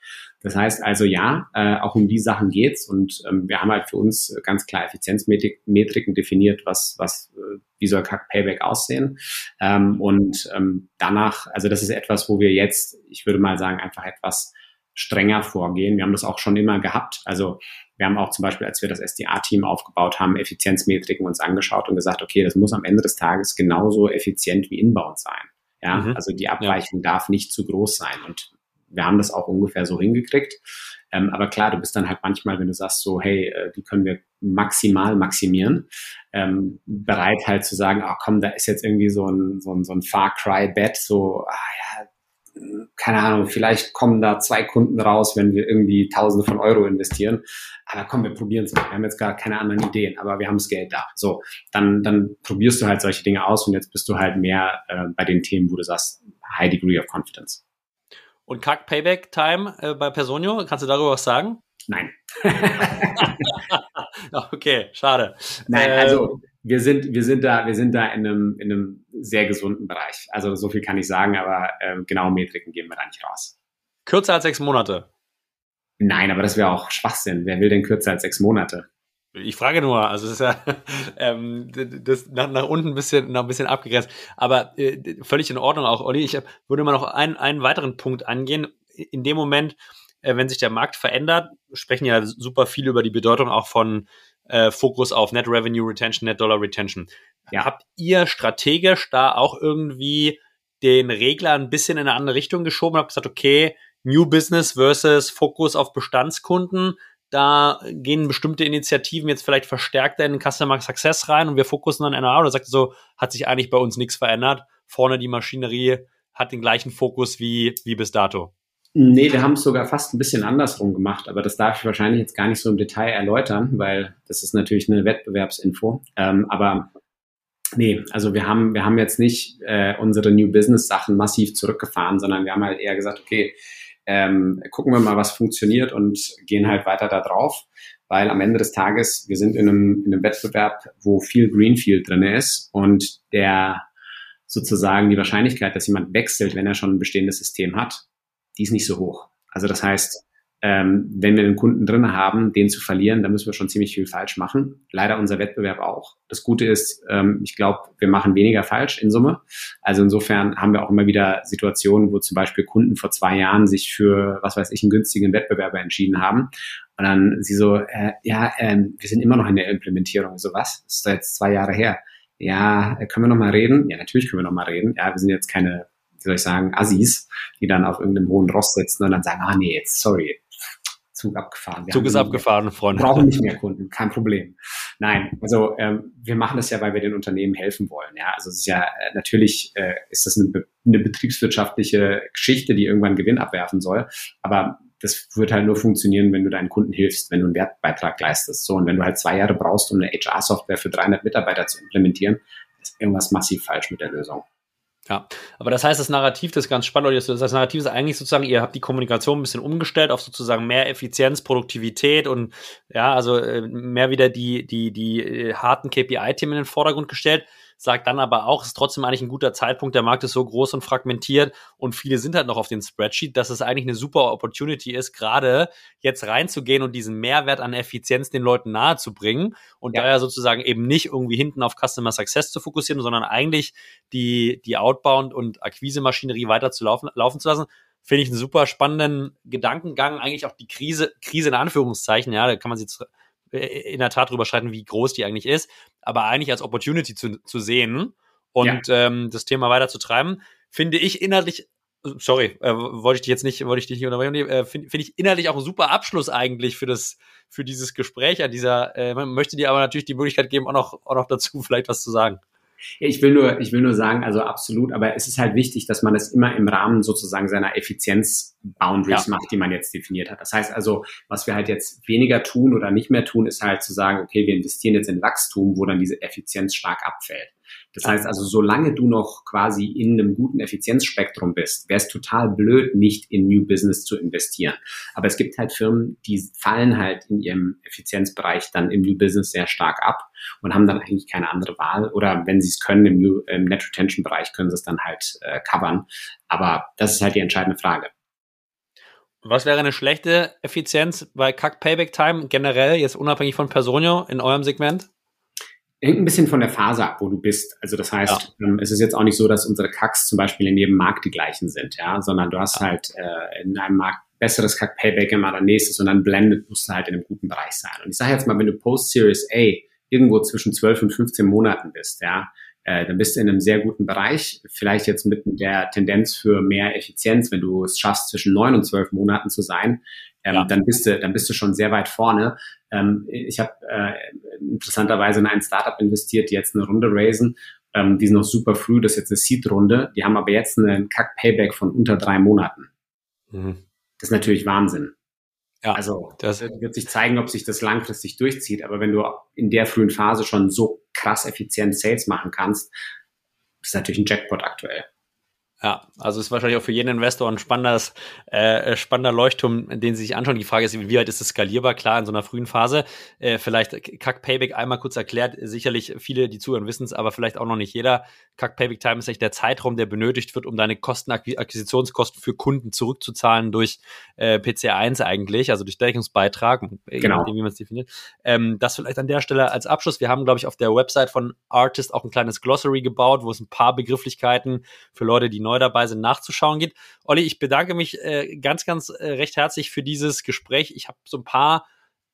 Das heißt also ja, äh, auch um die Sachen geht's und ähm, wir haben halt für uns ganz klar Effizienzmetriken definiert, was, was, äh, wie soll Kack Payback aussehen. Ähm, und ähm, danach, also das ist etwas, wo wir jetzt, ich würde mal sagen, einfach etwas strenger vorgehen. Wir haben das auch schon immer gehabt. Also wir haben auch zum Beispiel, als wir das SDA-Team aufgebaut haben, Effizienzmetriken uns angeschaut und gesagt, okay, das muss am Ende des Tages genauso effizient wie inbound sein. Ja, mhm. also die Abweichung ja. darf nicht zu groß sein. Und wir haben das auch ungefähr so hingekriegt. Ähm, aber klar, du bist dann halt manchmal, wenn du sagst so, hey, äh, die können wir maximal maximieren, ähm, bereit halt zu sagen, ach komm, da ist jetzt irgendwie so ein, so ein, so ein Far Cry Bett, so, ah ja, keine Ahnung, vielleicht kommen da zwei Kunden raus, wenn wir irgendwie Tausende von Euro investieren. Aber komm, wir probieren es mal. Wir haben jetzt gar keine anderen Ideen, aber wir haben das Geld da. So, dann, dann probierst du halt solche Dinge aus und jetzt bist du halt mehr äh, bei den Themen, wo du sagst, high degree of confidence. Und Kack Payback Time äh, bei Personio, kannst du darüber was sagen? Nein. okay, schade. Nein, also ähm, wir sind, wir sind da, wir sind da in einem, in einem sehr gesunden Bereich. Also so viel kann ich sagen, aber äh, genaue Metriken geben wir da nicht raus. Kürzer als sechs Monate? Nein, aber das wäre auch Schwachsinn. Wer will denn kürzer als sechs Monate? Ich frage nur, also es ist ja ähm, das nach, nach unten ein bisschen, noch ein bisschen abgegrenzt. Aber äh, völlig in Ordnung auch, Olli. Ich würde mal noch einen, einen weiteren Punkt angehen. In dem Moment, äh, wenn sich der Markt verändert, sprechen ja super viel über die Bedeutung auch von äh, Fokus auf Net Revenue Retention, Net Dollar Retention. Ja. Habt ihr strategisch da auch irgendwie den Regler ein bisschen in eine andere Richtung geschoben? Habt gesagt, okay, New Business versus Fokus auf Bestandskunden da gehen bestimmte Initiativen jetzt vielleicht verstärkter in den Customer Success rein und wir fokussen dann NRA oder sagt so, hat sich eigentlich bei uns nichts verändert. Vorne die Maschinerie hat den gleichen Fokus wie, wie bis dato. Nee, wir haben es sogar fast ein bisschen andersrum gemacht, aber das darf ich wahrscheinlich jetzt gar nicht so im Detail erläutern, weil das ist natürlich eine Wettbewerbsinfo. Ähm, aber nee, also wir haben, wir haben jetzt nicht äh, unsere New Business Sachen massiv zurückgefahren, sondern wir haben halt eher gesagt, okay, ähm, gucken wir mal, was funktioniert und gehen halt weiter da drauf, weil am Ende des Tages, wir sind in einem, in einem Wettbewerb, wo viel Greenfield drin ist und der sozusagen die Wahrscheinlichkeit, dass jemand wechselt, wenn er schon ein bestehendes System hat, die ist nicht so hoch. Also das heißt, ähm, wenn wir einen Kunden drin haben, den zu verlieren, dann müssen wir schon ziemlich viel falsch machen. Leider unser Wettbewerb auch. Das Gute ist, ähm, ich glaube, wir machen weniger falsch in Summe. Also insofern haben wir auch immer wieder Situationen, wo zum Beispiel Kunden vor zwei Jahren sich für, was weiß ich, einen günstigen Wettbewerber entschieden haben. Und dann sie so, äh, ja, äh, wir sind immer noch in der Implementierung. So was? Das ist jetzt zwei Jahre her. Ja, können wir noch mal reden? Ja, natürlich können wir noch mal reden. Ja, wir sind jetzt keine wie soll ich sagen, Assis, die dann auf irgendeinem hohen Rost sitzen und dann sagen, ah nee, jetzt sorry, Zug abgefahren. Wir Zug ist abgefahren, Freunde. Wir brauchen nicht mehr Kunden, kein Problem. Nein, also ähm, wir machen das ja, weil wir den Unternehmen helfen wollen. Ja, also es ist ja äh, natürlich äh, ist das eine, eine betriebswirtschaftliche Geschichte, die irgendwann Gewinn abwerfen soll. Aber das wird halt nur funktionieren, wenn du deinen Kunden hilfst, wenn du einen Wertbeitrag leistest. So und wenn du halt zwei Jahre brauchst, um eine HR-Software für 300 Mitarbeiter zu implementieren, ist irgendwas massiv falsch mit der Lösung. Ja, aber das heißt, das Narrativ, das ist ganz spannend, das Narrativ ist eigentlich sozusagen, ihr habt die Kommunikation ein bisschen umgestellt auf sozusagen mehr Effizienz, Produktivität und ja, also äh, mehr wieder die, die, die äh, harten KPI-Themen in den Vordergrund gestellt sagt dann aber auch, es ist trotzdem eigentlich ein guter Zeitpunkt, der Markt ist so groß und fragmentiert und viele sind halt noch auf den Spreadsheet, dass es eigentlich eine super Opportunity ist, gerade jetzt reinzugehen und diesen Mehrwert an Effizienz den Leuten nahezubringen und ja. daher sozusagen eben nicht irgendwie hinten auf Customer Success zu fokussieren, sondern eigentlich die, die Outbound- und Akquise-Maschinerie weiter zu laufen, laufen zu lassen finde ich einen super spannenden Gedankengang, eigentlich auch die Krise, Krise in Anführungszeichen, ja, da kann man sie in der Tat drüber streiten, wie groß die eigentlich ist, aber eigentlich als Opportunity zu, zu sehen und ja. ähm, das Thema weiter zu treiben, finde ich inhaltlich, sorry, äh, wollte ich dich jetzt nicht, wollte ich dich nicht unterbrechen, äh, finde find ich inhaltlich auch ein super Abschluss eigentlich für das, für dieses Gespräch an dieser, äh, man möchte dir aber natürlich die Möglichkeit geben, auch noch, auch noch dazu vielleicht was zu sagen. Ich will nur, ich will nur sagen, also absolut, aber es ist halt wichtig, dass man es immer im Rahmen sozusagen seiner Effizienz-Boundaries ja. macht, die man jetzt definiert hat. Das heißt also, was wir halt jetzt weniger tun oder nicht mehr tun, ist halt zu sagen, okay, wir investieren jetzt in Wachstum, wo dann diese Effizienz stark abfällt. Das heißt also, solange du noch quasi in einem guten Effizienzspektrum bist, wäre es total blöd, nicht in New Business zu investieren. Aber es gibt halt Firmen, die fallen halt in ihrem Effizienzbereich dann im New Business sehr stark ab und haben dann eigentlich keine andere Wahl. Oder wenn sie es können im, New, im Net Retention Bereich, können sie es dann halt äh, covern. Aber das ist halt die entscheidende Frage. Was wäre eine schlechte Effizienz bei Kack Payback Time generell, jetzt unabhängig von Personio in eurem Segment? Hängt ein bisschen von der Phase ab, wo du bist. Also das heißt, ja. ähm, es ist jetzt auch nicht so, dass unsere Kacks zum Beispiel in jedem Markt die gleichen sind, ja, sondern du hast ja. halt äh, in einem Markt besseres Kack Payback immer dann nächstes und dann blendet musst du halt in einem guten Bereich sein. Und ich sage jetzt mal, wenn du Post Series A irgendwo zwischen 12 und 15 Monaten bist, ja, äh, dann bist du in einem sehr guten Bereich. Vielleicht jetzt mit der Tendenz für mehr Effizienz, wenn du es schaffst, zwischen neun und zwölf Monaten zu sein, ähm, ja. dann bist du, dann bist du schon sehr weit vorne. Ähm, ich habe äh, interessanterweise in ein Startup investiert, die jetzt eine Runde raisen. Ähm, die sind noch super früh, das ist jetzt eine Seed-Runde. Die haben aber jetzt einen Kack-Payback von unter drei Monaten. Mhm. Das ist natürlich Wahnsinn. Ja, also das wird sich zeigen, ob sich das langfristig durchzieht. Aber wenn du in der frühen Phase schon so krass effizient Sales machen kannst, ist natürlich ein Jackpot aktuell. Ja, also ist wahrscheinlich auch für jeden Investor ein spannendes, äh, spannender Leuchtturm, den sie sich anschauen. Die Frage ist, wie weit ist es skalierbar? Klar, in so einer frühen Phase. Äh, vielleicht Kack Payback einmal kurz erklärt. Sicherlich viele, die zuhören, wissen es, aber vielleicht auch noch nicht jeder. Kack Payback Time ist echt der Zeitraum, der benötigt wird, um deine Kosten, Akquisitionskosten für Kunden zurückzuzahlen durch äh, PC1 eigentlich, also durch Deckungsbeitrag, genau. wie man es definiert. Ähm, das vielleicht an der Stelle als Abschluss. Wir haben, glaube ich, auf der Website von Artist auch ein kleines Glossary gebaut, wo es ein paar Begrifflichkeiten für Leute, die neu dabei sind, nachzuschauen geht. Olli, ich bedanke mich äh, ganz, ganz äh, recht herzlich für dieses Gespräch. Ich habe so ein paar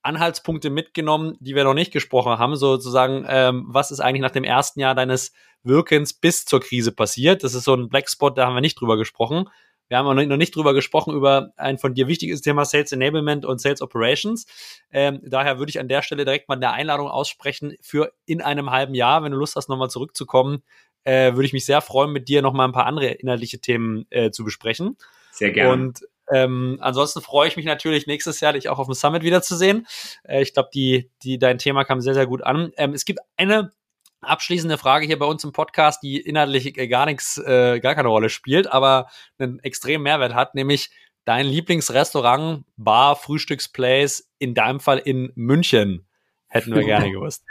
Anhaltspunkte mitgenommen, die wir noch nicht gesprochen haben, sozusagen, ähm, was ist eigentlich nach dem ersten Jahr deines Wirkens bis zur Krise passiert? Das ist so ein Blackspot, da haben wir nicht drüber gesprochen. Wir haben noch nicht drüber gesprochen, über ein von dir wichtiges Thema Sales Enablement und Sales Operations. Ähm, daher würde ich an der Stelle direkt mal eine Einladung aussprechen für in einem halben Jahr, wenn du Lust hast, nochmal zurückzukommen, äh, würde ich mich sehr freuen, mit dir noch mal ein paar andere inhaltliche Themen äh, zu besprechen. Sehr gerne. Und ähm, ansonsten freue ich mich natürlich nächstes Jahr, dich auch auf dem Summit wiederzusehen. Äh, ich glaube, die, die, dein Thema kam sehr, sehr gut an. Ähm, es gibt eine abschließende Frage hier bei uns im Podcast, die inhaltlich gar nichts, äh, gar keine Rolle spielt, aber einen extremen Mehrwert hat, nämlich dein Lieblingsrestaurant, Bar, Frühstücksplace, in deinem Fall in München. Hätten wir gerne gewusst.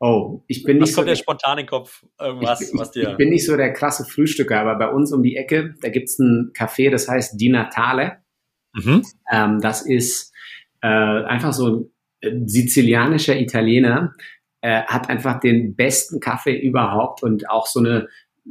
oh, ich bin nicht was kommt so. der spontan in den Kopf? Irgendwas, ich, was dir. Ich bin nicht so der krasse Frühstücker, aber bei uns um die Ecke, da gibt's ein Café, das heißt Die Natale. Mhm. Ähm, das ist äh, einfach so ein sizilianischer Italiener, äh, hat einfach den besten Kaffee überhaupt und auch so eine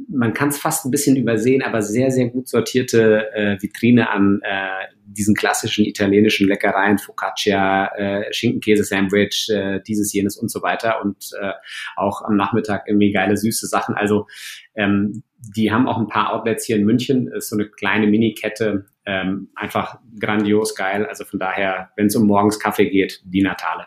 man kann es fast ein bisschen übersehen, aber sehr, sehr gut sortierte äh, Vitrine an äh, diesen klassischen italienischen Leckereien, Focaccia, äh, Schinkenkäse-Sandwich, äh, dieses, jenes und so weiter und äh, auch am Nachmittag irgendwie geile, süße Sachen. Also ähm, die haben auch ein paar Outlets hier in München, ist so eine kleine Mini-Kette, ähm, einfach grandios geil. Also von daher, wenn es um morgens Kaffee geht, die Natale.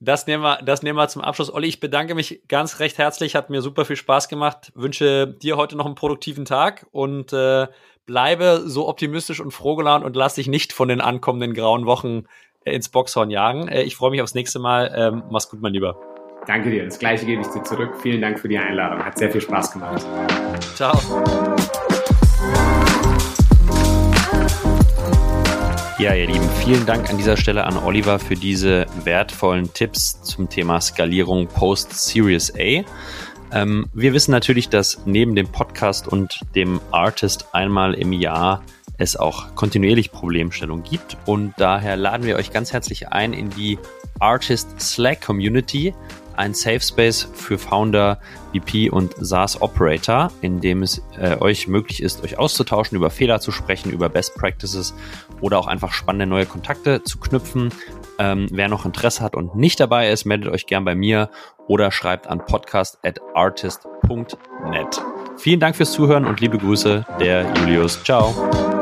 Das nehmen wir, das nehmen wir zum Abschluss. Olli, ich bedanke mich ganz recht herzlich, hat mir super viel Spaß gemacht. Wünsche dir heute noch einen produktiven Tag und äh, bleibe so optimistisch und frohgelaunt und lass dich nicht von den ankommenden grauen Wochen äh, ins Boxhorn jagen. Äh, ich freue mich aufs nächste Mal. Ähm, mach's gut, mein Lieber. Danke dir. Das gleiche gebe ich dir zurück. Vielen Dank für die Einladung. Hat sehr viel Spaß gemacht. Ciao. Ja, ihr Lieben, vielen Dank an dieser Stelle an Oliver für diese wertvollen Tipps zum Thema Skalierung Post Series A. Ähm, wir wissen natürlich, dass neben dem Podcast und dem Artist einmal im Jahr es auch kontinuierlich Problemstellungen gibt und daher laden wir euch ganz herzlich ein in die Artist Slack Community ein Safe Space für Founder, VP und SaaS Operator, in dem es äh, euch möglich ist, euch auszutauschen, über Fehler zu sprechen, über Best Practices oder auch einfach spannende neue Kontakte zu knüpfen. Ähm, wer noch Interesse hat und nicht dabei ist, meldet euch gern bei mir oder schreibt an podcast@artist.net. Vielen Dank fürs Zuhören und liebe Grüße, der Julius. Ciao.